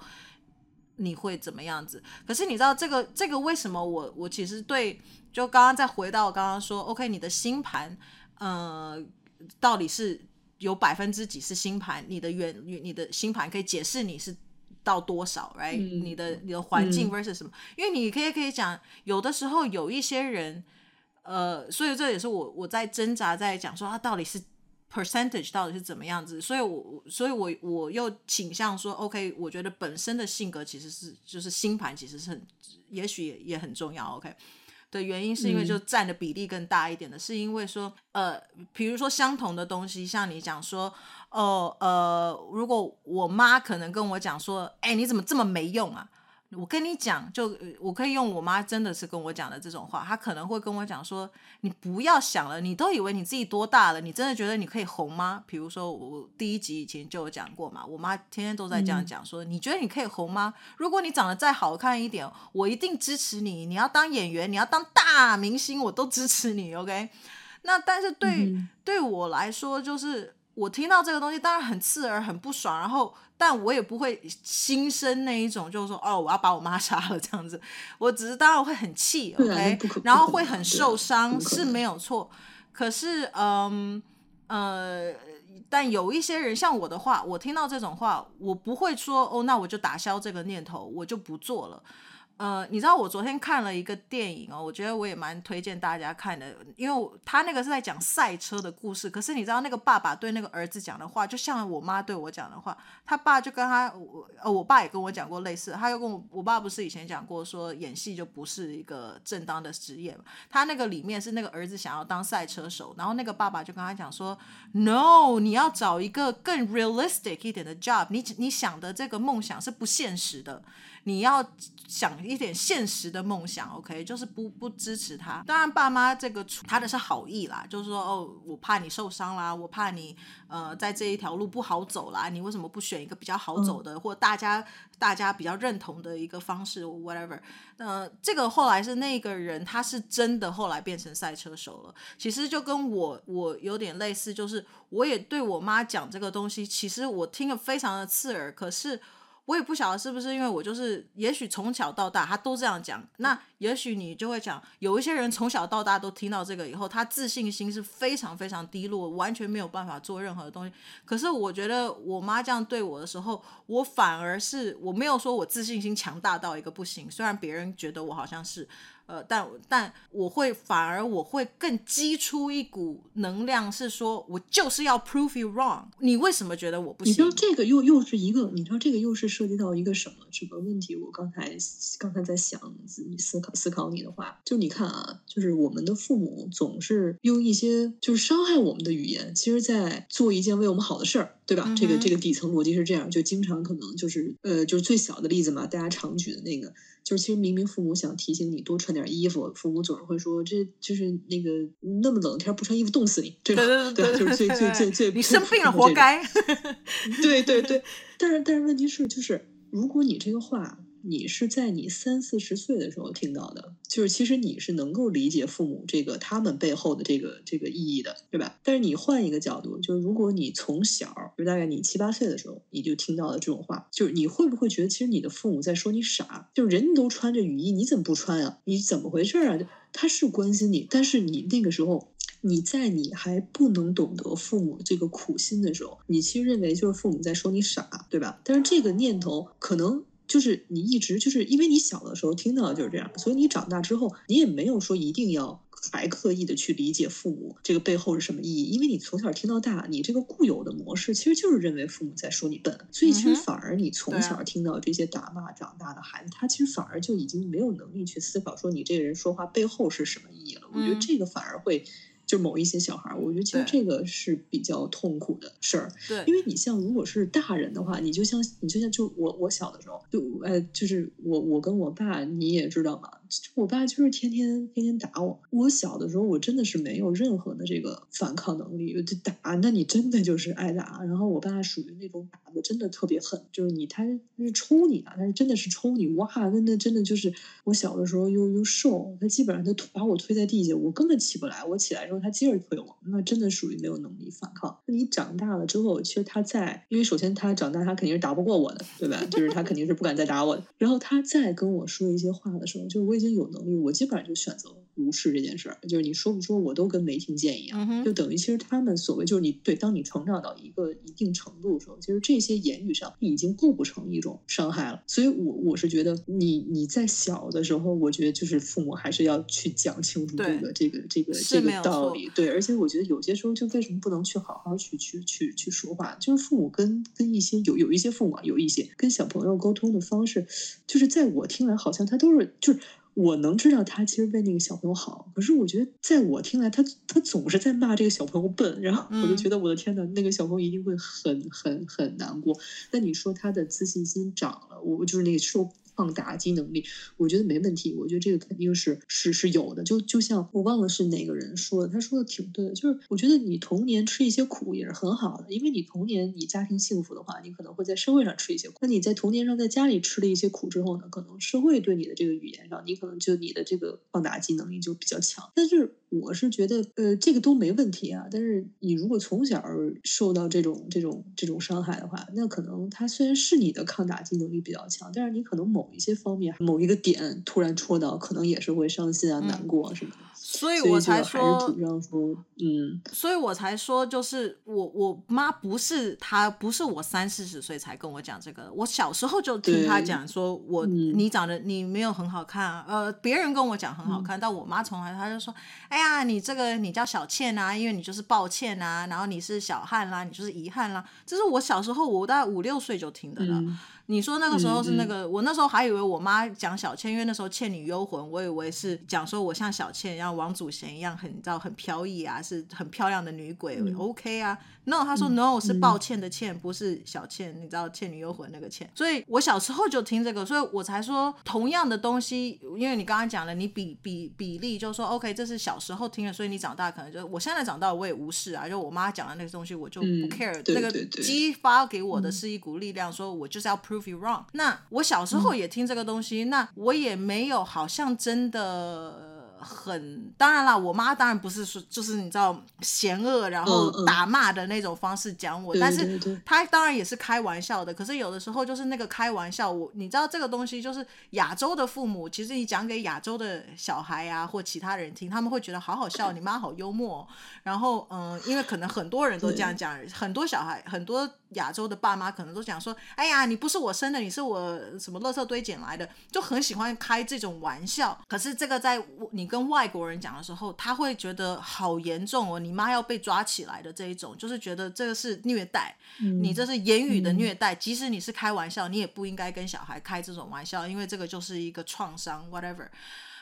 你会怎么样子？可是你知道这个这个为什么我我其实对就刚刚再回到我刚刚说，OK，你的星盘，呃，到底是有百分之几是星盘？你的原你的星盘可以解释你是到多少，right？、嗯、你的你的环境 versus 什么？嗯、因为你可以可以讲，有的时候有一些人，呃，所以这也是我我在挣扎在讲说他到底是。Percentage 到底是怎么样子？所以我，所以我，我又倾向说，OK，我觉得本身的性格其实是，就是星盘其实是很，也许也也很重要。OK，的原因是因为就占的比例更大一点的，嗯、是因为说，呃，比如说相同的东西，像你讲说，哦，呃，如果我妈可能跟我讲说，哎，你怎么这么没用啊？我跟你讲，就我可以用我妈真的是跟我讲的这种话，她可能会跟我讲说：“你不要想了，你都以为你自己多大了，你真的觉得你可以红吗？”比如说我第一集以前就有讲过嘛，我妈天天都在这样讲说：“你觉得你可以红吗？如果你长得再好看一点，我一定支持你。你要当演员，你要当大明星，我都支持你。”OK？那但是对、嗯、对我来说，就是我听到这个东西，当然很刺耳，很不爽，然后。但我也不会心生那一种，就是说，哦，我要把我妈 杀了这样子。我只是当然会很气，OK，然后会很受伤，是没有错。可是，嗯呃，但有一些人像我的话，我听到这种话，我不会说，哦，那我就打消这个念头，我就不做了。呃，你知道我昨天看了一个电影哦，我觉得我也蛮推荐大家看的，因为他那个是在讲赛车的故事。可是你知道那个爸爸对那个儿子讲的话，就像我妈对我讲的话，他爸就跟他，我呃，我爸也跟我讲过类似。他又跟我，我爸不是以前讲过说演戏就不是一个正当的职业嘛？他那个里面是那个儿子想要当赛车手，然后那个爸爸就跟他讲说，No，你要找一个更 realistic 一点的 job，你你想的这个梦想是不现实的。你要想一点现实的梦想，OK，就是不不支持他。当然，爸妈这个他的是好意啦，就是说哦，我怕你受伤啦，我怕你呃在这一条路不好走啦，你为什么不选一个比较好走的，嗯、或大家大家比较认同的一个方式，whatever。呃，这个后来是那个人，他是真的后来变成赛车手了。其实就跟我我有点类似，就是我也对我妈讲这个东西，其实我听了非常的刺耳，可是。我也不晓得是不是因为我就是，也许从小到大他都这样讲。那也许你就会讲，有一些人从小到大都听到这个以后，他自信心是非常非常低落，完全没有办法做任何的东西。可是我觉得我妈这样对我的时候，我反而是我没有说我自信心强大到一个不行，虽然别人觉得我好像是。呃，但但我会反而我会更激出一股能量，是说我就是要 prove you wrong。你为什么觉得我不行？你知道这个又又是一个，你知道这个又是涉及到一个什么什么问题？我刚才刚才在想，你思考思考你的话，就你看啊，就是我们的父母总是用一些就是伤害我们的语言，其实在做一件为我们好的事儿，对吧？嗯、这个这个底层逻辑是这样，就经常可能就是呃，就是最小的例子嘛，大家常举的那个。就是其实明明父母想提醒你多穿点衣服，父母总是会说，这就是那个那么冷的天不穿衣服冻死你，对吧？对，对，对，对，就是最最最最你生病了活该。对对对，但是但是问题是就是如果你这个话。你是在你三四十岁的时候听到的，就是其实你是能够理解父母这个他们背后的这个这个意义的，对吧？但是你换一个角度，就是如果你从小就大概你七八岁的时候你就听到了这种话，就是你会不会觉得其实你的父母在说你傻？就人都穿着雨衣，你怎么不穿啊？你怎么回事啊？他是关心你，但是你那个时候你在你还不能懂得父母这个苦心的时候，你其实认为就是父母在说你傻，对吧？但是这个念头可能。就是你一直就是因为你小的时候听到的就是这样，所以你长大之后你也没有说一定要还刻意的去理解父母这个背后是什么意义，因为你从小听到大，你这个固有的模式其实就是认为父母在说你笨，所以其实反而你从小听到这些打骂长大的孩子，他其实反而就已经没有能力去思考说你这个人说话背后是什么意义了。我觉得这个反而会就某一些小孩，我觉得其实这个是比较痛苦的事儿。对，因为你像如果是大人的话，你就像你就像就我我小的时候，就呃就是我我跟我爸，你也知道嘛，我爸就是天天天天打我。我小的时候，我真的是没有任何的这个反抗能力，就打，那你真的就是挨打。然后我爸属于那种打的真的特别狠，就是你他他是抽你啊，他是真的是抽你，哇，那那真的就是我小的时候又又瘦，他基本上他把我推在地下，我根本起不来，我起来之后。他接着推我，那真的属于没有能力反抗。你长大了之后，其实他在，因为首先他长大，他肯定是打不过我的，对吧？就是他肯定是不敢再打我的。然后他再跟我说一些话的时候，就我已经有能力，我基本上就选择无视这件事儿。就是你说不说，我都跟没听见一样。就等于其实他们所谓就是你对，当你成长到一个一定程度的时候，其实这些言语上已经构不成一种伤害了。所以我我是觉得你，你你在小的时候，我觉得就是父母还是要去讲清楚这个这个这个这个道理。对，而且我觉得有些时候，就为什么不能去好好去去去去说话？就是父母跟跟一些有有一些父母，有一些跟小朋友沟通的方式，就是在我听来，好像他都是就是我能知道他其实为那个小朋友好，可是我觉得在我听来，他他总是在骂这个小朋友笨，然后我就觉得我的天呐，那个小朋友一定会很很很难过。那你说他的自信心长了，我就是那个受。抗打击能力，我觉得没问题。我觉得这个肯定是是是有的。就就像我忘了是哪个人说的，他说的挺对的。就是我觉得你童年吃一些苦也是很好的，因为你童年你家庭幸福的话，你可能会在社会上吃一些苦。那你在童年上在家里吃了一些苦之后呢，可能社会对你的这个语言上，你可能就你的这个抗打击能力就比较强。但是我是觉得，呃，这个都没问题啊。但是你如果从小受到这种这种这种伤害的话，那可能他虽然是你的抗打击能力比较强，但是你可能某一些方面某一个点突然戳到，可能也是会伤心啊、嗯、难过什么的。所以我才说，嗯，所以我才说，就是我我妈不是她，不是我三四十岁才跟我讲这个，我小时候就听她讲说，我、嗯、你长得你没有很好看啊，呃，别人跟我讲很好看，嗯、但我妈从来她就说，哎呀，你这个你叫小倩啊，因为你就是抱歉啊，然后你是小汉啦，你就是遗憾啦，这是我小时候我大概五六岁就听的了。嗯你说那个时候是那个，我那时候还以为我妈讲小倩，因为那时候《倩女幽魂》，我以为是讲说我像小倩一样，王祖贤一样很，你知道很飘逸啊，是很漂亮的女鬼、嗯、，OK 啊。No，他说 No，是抱歉的歉，不是小倩，你知道《倩女幽魂》那个倩。所以我小时候就听这个，所以我才说同样的东西，因为你刚刚讲了，你比比比例，就是说 OK，这是小时候听的，所以你长大可能就我现在长大我也无视啊，就我妈讲的那个东西我就不 care，那、嗯、个激发给我的是一股力量，说我就是要 prove you wrong。那我小时候也听这个东西，那我也没有好像真的。很当然了，我妈当然不是说就是你知道嫌恶然后打骂的那种方式讲我，嗯嗯、但是她当然也是开玩笑的。可是有的时候就是那个开玩笑，我你知道这个东西就是亚洲的父母，其实你讲给亚洲的小孩啊或其他人听，他们会觉得好好笑，你妈好幽默。然后嗯，因为可能很多人都这样讲，很多小孩很多。亚洲的爸妈可能都讲说：“哎呀，你不是我生的，你是我什么垃圾堆捡来的。”就很喜欢开这种玩笑。可是这个在你跟外国人讲的时候，他会觉得好严重哦，你妈要被抓起来的这一种，就是觉得这个是虐待，嗯、你这是言语的虐待。嗯、即使你是开玩笑，你也不应该跟小孩开这种玩笑，因为这个就是一个创伤，whatever。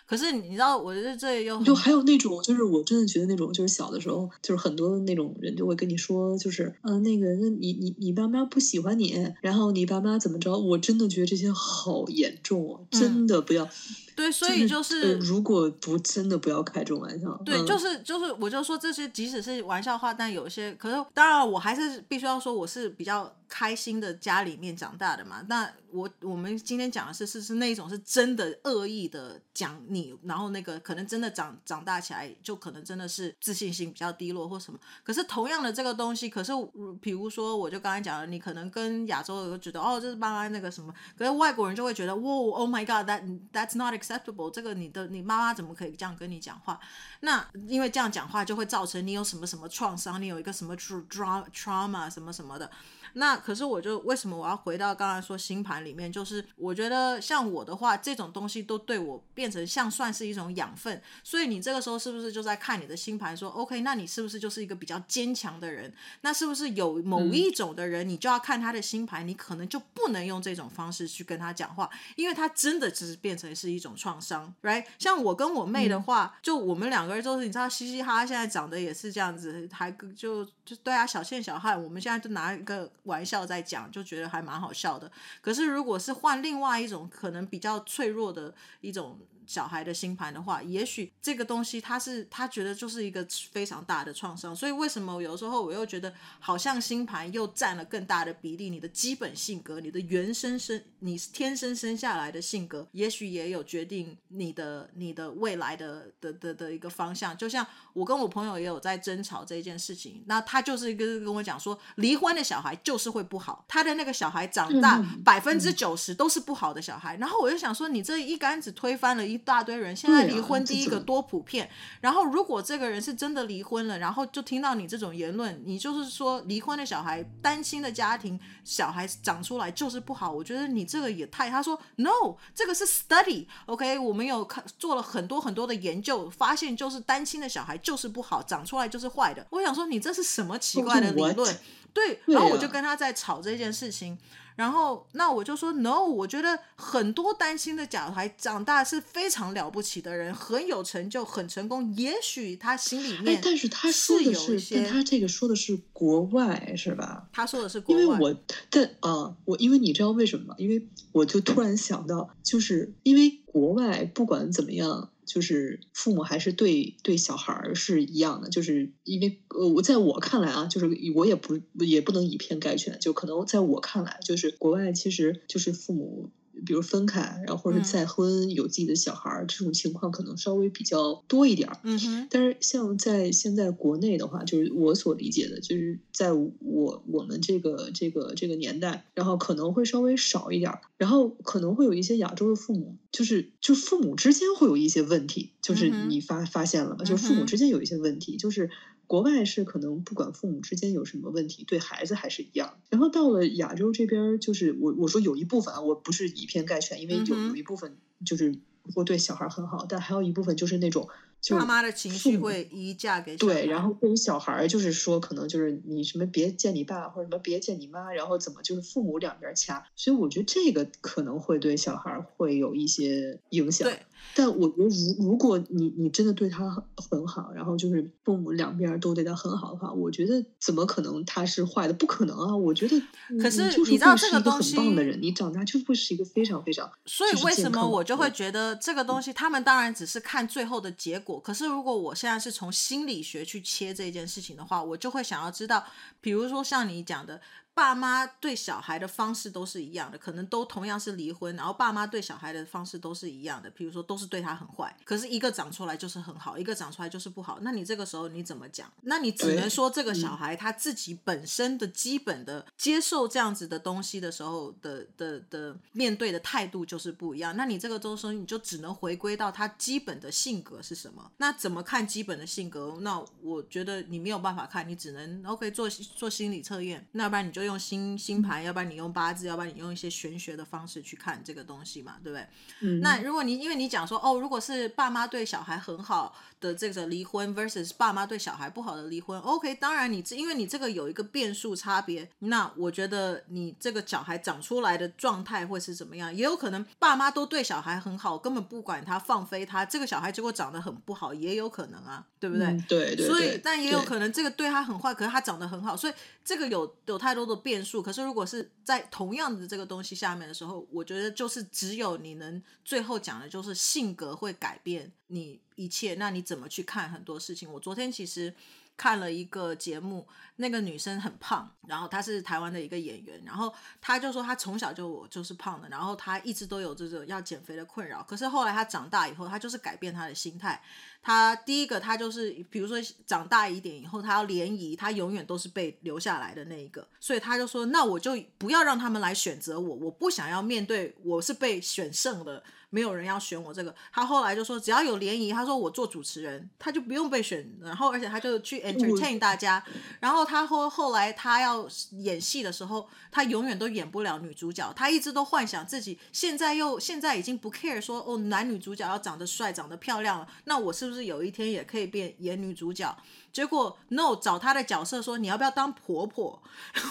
可是你知道，我觉得这又就还有那种，就是我真的觉得那种，就是小的时候，就是很多那种人就会跟你说，就是嗯、呃，那个，那你你你爸妈不喜欢你，然后你爸妈怎么着？我真的觉得这些好严重哦，真的不要。嗯对，所以就是、就是呃，如果不真的不要开这种玩笑。对，就是就是，我就说这些，即使是玩笑话，但有些，可是当然，我还是必须要说，我是比较开心的家里面长大的嘛。那我我们今天讲的是是是那一种是真的恶意的讲你，然后那个可能真的长长大起来就可能真的是自信心比较低落或什么。可是同样的这个东西，可是比如说，我就刚才讲了，你可能跟亚洲人都觉得哦，这是爸妈那个什么，可是外国人就会觉得哇，Oh my God，that that's not acceptable，这个你的你妈妈怎么可以这样跟你讲话？那因为这样讲话就会造成你有什么什么创伤，你有一个什么 trauma trauma 什么什么的。那可是我就为什么我要回到刚才说星盘里面？就是我觉得像我的话，这种东西都对我变成像算是一种养分。所以你这个时候是不是就在看你的星盘说，OK，那你是不是就是一个比较坚强的人？那是不是有某一种的人，你就要看他的星盘，你可能就不能用这种方式去跟他讲话，因为他真的只是变成是一种种创伤，right？像我跟我妹的话，嗯、就我们两个人都是你知道嘻嘻哈哈，现在长得也是这样子，还就就对啊，小倩小汉，我们现在就拿一个玩笑在讲，就觉得还蛮好笑的。可是如果是换另外一种可能比较脆弱的一种。小孩的星盘的话，也许这个东西他是他觉得就是一个非常大的创伤，所以为什么有时候我又觉得好像星盘又占了更大的比例？你的基本性格，你的原生生，你天生生下来的性格，也许也有决定你的你的未来的的的的一个方向。就像我跟我朋友也有在争吵这件事情，那他就是一个跟我讲说，离婚的小孩就是会不好，他的那个小孩长大百分之九十都是不好的小孩。然后我就想说，你这一竿子推翻了。一大堆人现在离婚，第一个多普遍。然后，如果这个人是真的离婚了，然后就听到你这种言论，你就是说离婚的小孩、单亲的家庭小孩长出来就是不好。我觉得你这个也太……他说 “No”，这个是 study，OK？我们有看做了很多很多的研究，发现就是单亲的小孩就是不好，长出来就是坏的。我想说，你这是什么奇怪的理论？对，然后我就跟他在吵这件事情。然后，那我就说 no，我觉得很多单亲的小孩长大是非常了不起的人，很有成就，很成功。也许他心里面，但是他说的是，是但他这个说的是国外，是吧？他说的是国外。因为我，但啊、呃，我因为你知道为什么吗？因为我就突然想到，就是因为国外不管怎么样。就是父母还是对对小孩儿是一样的，就是因为呃，我在我看来啊，就是我也不也不能以偏概全，就可能在我看来，就是国外其实就是父母。比如分开，然后或者再婚，有自己的小孩儿，嗯、这种情况可能稍微比较多一点儿。嗯哼。但是像在现在国内的话，就是我所理解的，就是在我我们这个这个这个年代，然后可能会稍微少一点儿，然后可能会有一些亚洲的父母，就是就父母之间会有一些问题，就是你发、嗯、发现了吗？就是父母之间有一些问题，就是。国外是可能不管父母之间有什么问题，对孩子还是一样。然后到了亚洲这边，就是我我说有一部分啊，我不是以偏概全，因为有有一部分就是会对小孩很好，但还有一部分就是那种。就爸妈的情绪会移嫁给。对，然后对于小孩就是说，可能就是你什么别见你爸或者什么别见你妈，然后怎么就是父母两边掐，所以我觉得这个可能会对小孩会有一些影响。对，但我觉得如如果你你真的对他很好，然后就是父母两边都对他很好的话，我觉得怎么可能他是坏的？不可能啊！我觉得，可是你知道这个东西，很棒的人，你长大就会是一个非常非常。所以为什么我就会觉得这个东西，他们当然只是看最后的结果。可是，如果我现在是从心理学去切这件事情的话，我就会想要知道，比如说像你讲的。爸妈对小孩的方式都是一样的，可能都同样是离婚，然后爸妈对小孩的方式都是一样的，比如说都是对他很坏，可是一个长出来就是很好，一个长出来就是不好，那你这个时候你怎么讲？那你只能说这个小孩他自己本身的基本的接受这样子的东西的时候的的的面对的态度就是不一样。那你这个周生你就只能回归到他基本的性格是什么？那怎么看基本的性格？那我觉得你没有办法看，你只能 OK 做做心理测验，那要不然你就。用星星盘，要不然你用八字，要不然你用一些玄学的方式去看这个东西嘛，对不对？嗯，那如果你因为你讲说哦，如果是爸妈对小孩很好的这个离婚 versus 爸妈对小孩不好的离婚，OK，当然你这因为你这个有一个变数差别，那我觉得你这个小孩长出来的状态会是怎么样？也有可能爸妈都对小孩很好，根本不管他放飞他，这个小孩结果长得很不好，也有可能啊，对不对？嗯、对，对对。所以，但也有可能这个对他很坏，可是他长得很好，所以这个有有太多的变数。可是如果是在同样的这个东西下面的时候，我觉得就是只有你能最后讲的就是性格会改变你一切。那你怎么去看很多事情？我昨天其实看了一个节目，那个女生很胖，然后她是台湾的一个演员，然后她就说她从小就我就是胖的，然后她一直都有这种要减肥的困扰。可是后来她长大以后，她就是改变她的心态。他第一个，他就是比如说长大一点以后，他要联谊，他永远都是被留下来的那一个，所以他就说，那我就不要让他们来选择我，我不想要面对我是被选剩的。没有人要选我这个，他后来就说只要有联谊，他说我做主持人，他就不用被选，然后而且他就去 entertain 大家。然后他后后来他要演戏的时候，他永远都演不了女主角。他一直都幻想自己现在又现在已经不 care 说哦，男女主角要长得帅、长得漂亮了，那我是不是有一天也可以变演女主角？结果 no 找她的角色说，你要不要当婆婆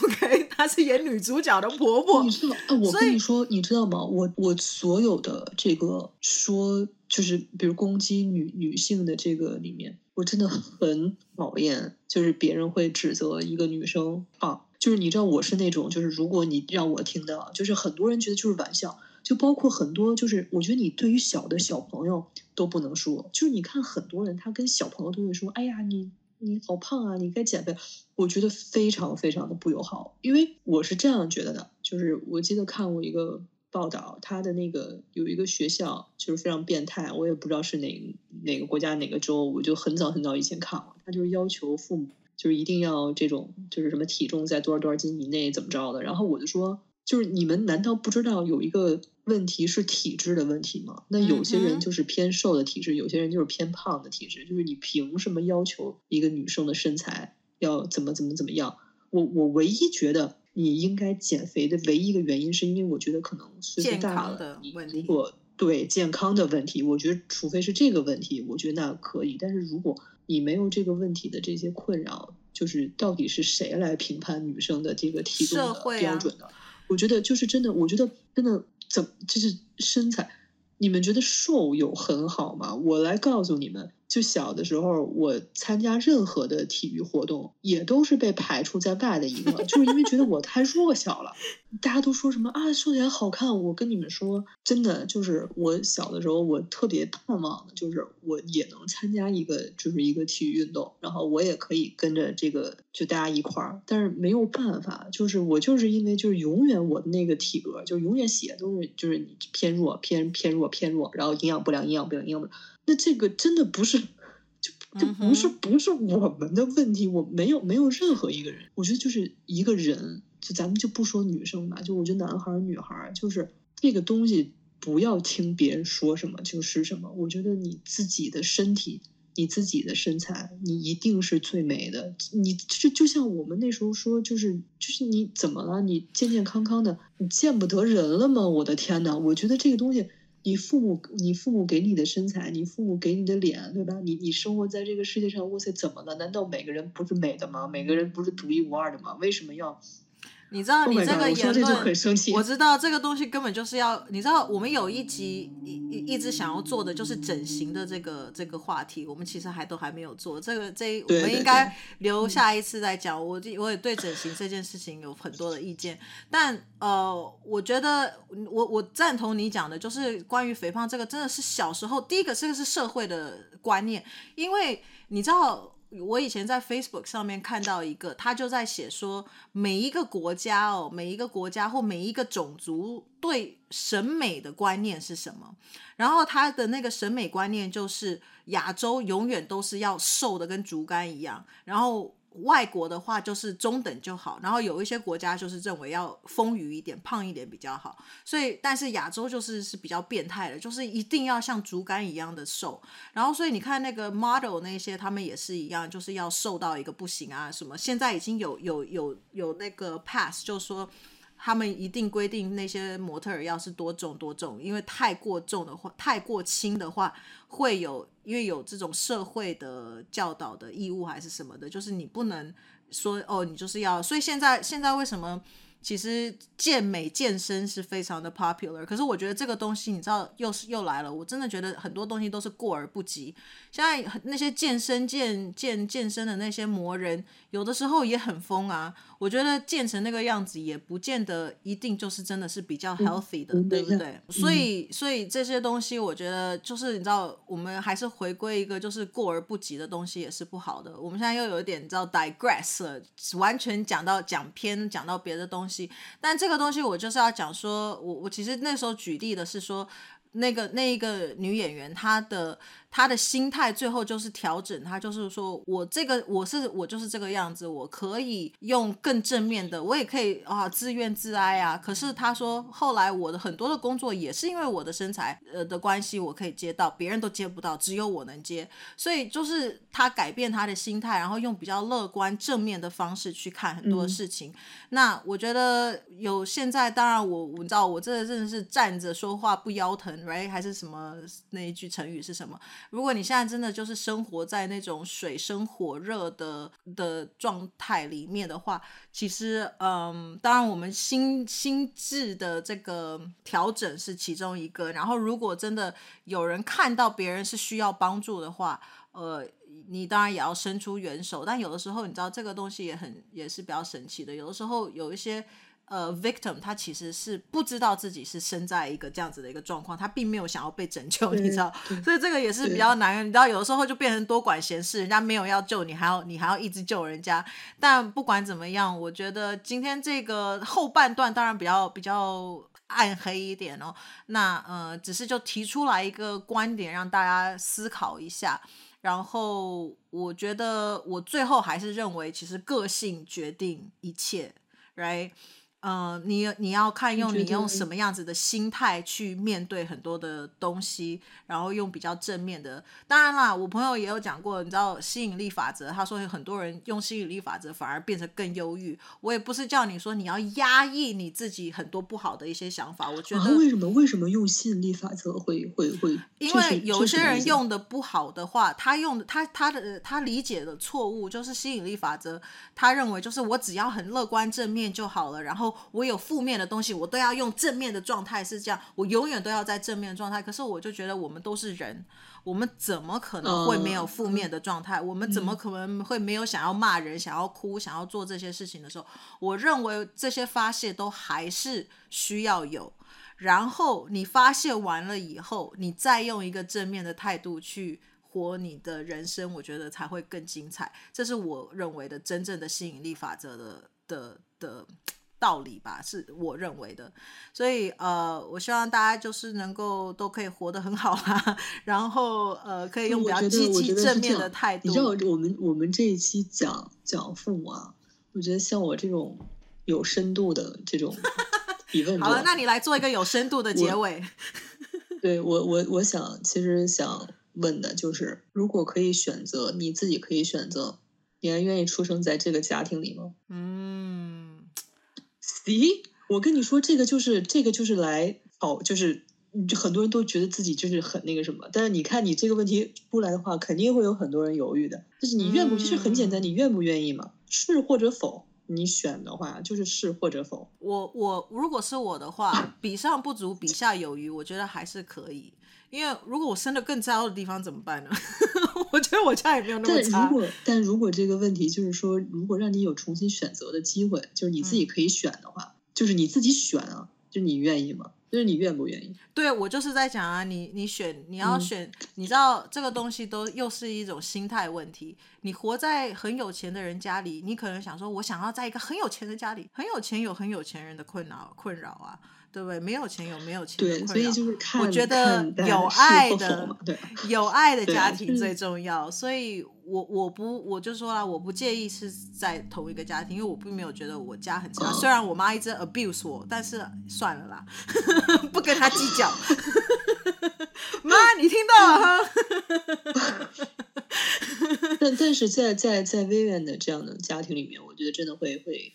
？OK，她是演女主角的婆婆。你知道？哎，我跟你说，你知道吗？我我所有的这个说，就是比如攻击女女性的这个里面，我真的很讨厌，就是别人会指责一个女生啊，就是你知道我是那种，就是如果你让我听到，就是很多人觉得就是玩笑，就包括很多，就是我觉得你对于小的小朋友都不能说，就是你看很多人他跟小朋友都会说，哎呀你。你好胖啊！你该减肥。我觉得非常非常的不友好，因为我是这样觉得的，就是我记得看过一个报道，他的那个有一个学校就是非常变态，我也不知道是哪哪个国家哪个州，我就很早很早以前看了，他就是要求父母就是一定要这种就是什么体重在多少多少斤以内怎么着的，然后我就说，就是你们难道不知道有一个？问题是体质的问题吗？那有些人就是偏瘦的体质，嗯、有些人就是偏胖的体质。就是你凭什么要求一个女生的身材要怎么怎么怎么样？我我唯一觉得你应该减肥的唯一一个原因，是因为我觉得可能岁数大了，你如果对健康的问题，我觉得除非是这个问题，我觉得那可以。但是如果你没有这个问题的这些困扰，就是到底是谁来评判女生的这个体重的标准呢？啊、我觉得就是真的，我觉得真的。怎就是身材？你们觉得瘦有很好吗？我来告诉你们。就小的时候，我参加任何的体育活动，也都是被排除在外的一个，就是因为觉得我太弱小了。大家都说什么啊，瘦起来好看。我跟你们说，真的就是我小的时候，我特别盼望的就是我也能参加一个，就是一个体育运动，然后我也可以跟着这个就大家一块儿。但是没有办法，就是我就是因为就是永远我的那个体格，就永远写都是就是你偏弱偏偏弱偏弱，然后营养不良，营养不良，营养不良。那这个真的不是，就就不是不是我们的问题，我没有没有任何一个人，我觉得就是一个人，就咱们就不说女生吧，就我觉得男孩儿女孩儿，就是这个东西不要听别人说什么就是什么，我觉得你自己的身体，你自己的身材，你一定是最美的，你就就像我们那时候说，就是就是你怎么了？你健健康康的，你见不得人了吗？我的天呐，我觉得这个东西。你父母，你父母给你的身材，你父母给你的脸，对吧？你你生活在这个世界上，哇塞，怎么了？难道每个人不是美的吗？每个人不是独一无二的吗？为什么要？你知道你这个言论，我知道这个东西根本就是要，你知道我们有一集一一一直想要做的就是整形的这个这个话题，我们其实还都还没有做。这个这一我们应该留下一次再讲。我我也对整形这件事情有很多的意见，但呃，我觉得我我赞同你讲的，就是关于肥胖这个，真的是小时候第一个这个是社会的观念，因为你知道。我以前在 Facebook 上面看到一个，他就在写说，每一个国家哦，每一个国家或每一个种族对审美的观念是什么？然后他的那个审美观念就是亚洲永远都是要瘦的跟竹竿一样，然后。外国的话就是中等就好，然后有一些国家就是认为要丰腴一点、胖一点比较好。所以，但是亚洲就是是比较变态的，就是一定要像竹竿一样的瘦。然后，所以你看那个 model 那些，他们也是一样，就是要瘦到一个不行啊什么。现在已经有有有有那个 pass，就是说。他们一定规定那些模特儿要是多重多重，因为太过重的话，太过轻的话会有，因为有这种社会的教导的义务还是什么的，就是你不能说哦，你就是要。所以现在现在为什么？其实健美健身是非常的 popular，可是我觉得这个东西你知道又是又来了，我真的觉得很多东西都是过而不及。现在那些健身健健健身的那些魔人，有的时候也很疯啊。我觉得健成那个样子也不见得一定就是真的是比较 healthy 的，嗯、对不对？嗯、所以所以这些东西我觉得就是你知道，我们还是回归一个就是过而不及的东西也是不好的。我们现在又有一点你知道 digress 了，完全讲到讲偏讲到别的东西。但这个东西我就是要讲说，我我其实那时候举例的是说，那个那一个女演员，她的她的心态最后就是调整，他就是说我这个我是我就是这个样子，我可以用更正面的，我也可以啊自怨自哀啊。可是他说后来我的很多的工作也是因为我的身材呃的关系，我可以接到，别人都接不到，只有我能接。所以就是他改变他的心态，然后用比较乐观正面的方式去看很多事情。嗯、那我觉得有现在，当然我我知道我这真的是站着说话不腰疼。Right? 还是什么那一句成语是什么？如果你现在真的就是生活在那种水深火热的的状态里面的话，其实，嗯，当然我们心心智的这个调整是其中一个。然后，如果真的有人看到别人是需要帮助的话，呃，你当然也要伸出援手。但有的时候，你知道这个东西也很也是比较神奇的。有的时候有一些。呃，victim 他其实是不知道自己是身在一个这样子的一个状况，他并没有想要被拯救，你知道，所以这个也是比较难。你知道，有的时候就变成多管闲事，人家没有要救你，还要你还要一直救人家。但不管怎么样，我觉得今天这个后半段当然比较比较暗黑一点哦。那呃，只是就提出来一个观点，让大家思考一下。然后我觉得我最后还是认为，其实个性决定一切，right？呃，你你要看用你用什么样子的心态去面对很多的东西，然后用比较正面的。当然啦，我朋友也有讲过，你知道吸引力法则，他说有很多人用吸引力法则反而变成更忧郁。我也不是叫你说你要压抑你自己很多不好的一些想法，我觉得、啊、为什么为什么用吸引力法则会会会？因为有些人用的不好的话，他用的他他的他理解的错误就是吸引力法则，他认为就是我只要很乐观正面就好了，然后。我有负面的东西，我都要用正面的状态，是这样，我永远都要在正面状态。可是我就觉得我们都是人，我们怎么可能会没有负面的状态？我们怎么可能会没有想要骂人、想要哭、想要做这些事情的时候？我认为这些发泄都还是需要有。然后你发泄完了以后，你再用一个正面的态度去活你的人生，我觉得才会更精彩。这是我认为的真正的吸引力法则的的的。道理吧，是我认为的，所以呃，我希望大家就是能够都可以活得很好啦，然后呃，可以用比较积极正面的态度。你知道，我们我们这一期讲讲父母啊，我觉得像我这种有深度的这种 提问，好了，那你来做一个有深度的结尾。我对我我我想其实想问的就是，如果可以选择，你自己可以选择，你还愿意出生在这个家庭里吗？嗯。咦，我跟你说，这个就是这个就是来哦，就是很多人都觉得自己就是很那个什么，但是你看你这个问题出来的话，肯定会有很多人犹豫的。就是你愿不，就是很简单，你愿不愿意嘛？是或者否，你选的话就是是或者否。我我如果是我的话，比上不足，比下有余，我觉得还是可以。因为如果我生的更糟的地方怎么办呢？我觉得我家也没有那么差。但如果但如果这个问题就是说，如果让你有重新选择的机会，就是你自己可以选的话，嗯、就是你自己选啊，就你愿意吗？就是你愿不愿意？对，我就是在讲啊，你你选你要选，嗯、你知道这个东西都又是一种心态问题。你活在很有钱的人家里，你可能想说，我想要在一个很有钱的家里，很有钱有很有钱人的困扰困扰啊。对不对？没有钱有没有钱的困扰。对，所以就是看，我觉得有爱的，有爱的家庭最重要。所以我我不我就说了，我不介意是在同一个家庭，因为我并没有觉得我家很差。嗯、虽然我妈一直 abuse 我，但是算了啦，不跟她计较。妈，你听到了哈？但但是在在在 Vivian 的这样的家庭里面，我觉得真的会会。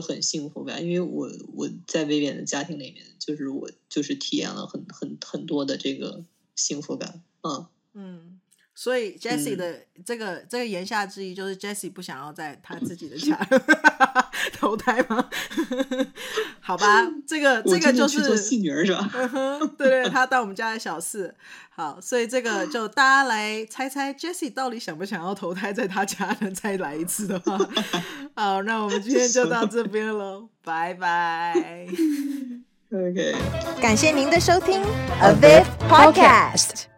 会很幸福吧，因为我我在威廉的家庭里面，就是我就是体验了很很很多的这个幸福感，嗯。嗯，所以 Jessie 的这个、嗯、这个言下之意就是 Jessie 不想要在他自己的家 投胎吗？好吧，这个这个就是做戏女儿是吧？对对，他当我们家的小四。好，所以这个就大家来猜猜 Jessie 到底想不想要投胎在他家呢？再来一次的话，好，那我们今天就到这边喽，拜拜。OK，感谢您的收听，A Viv Podcast。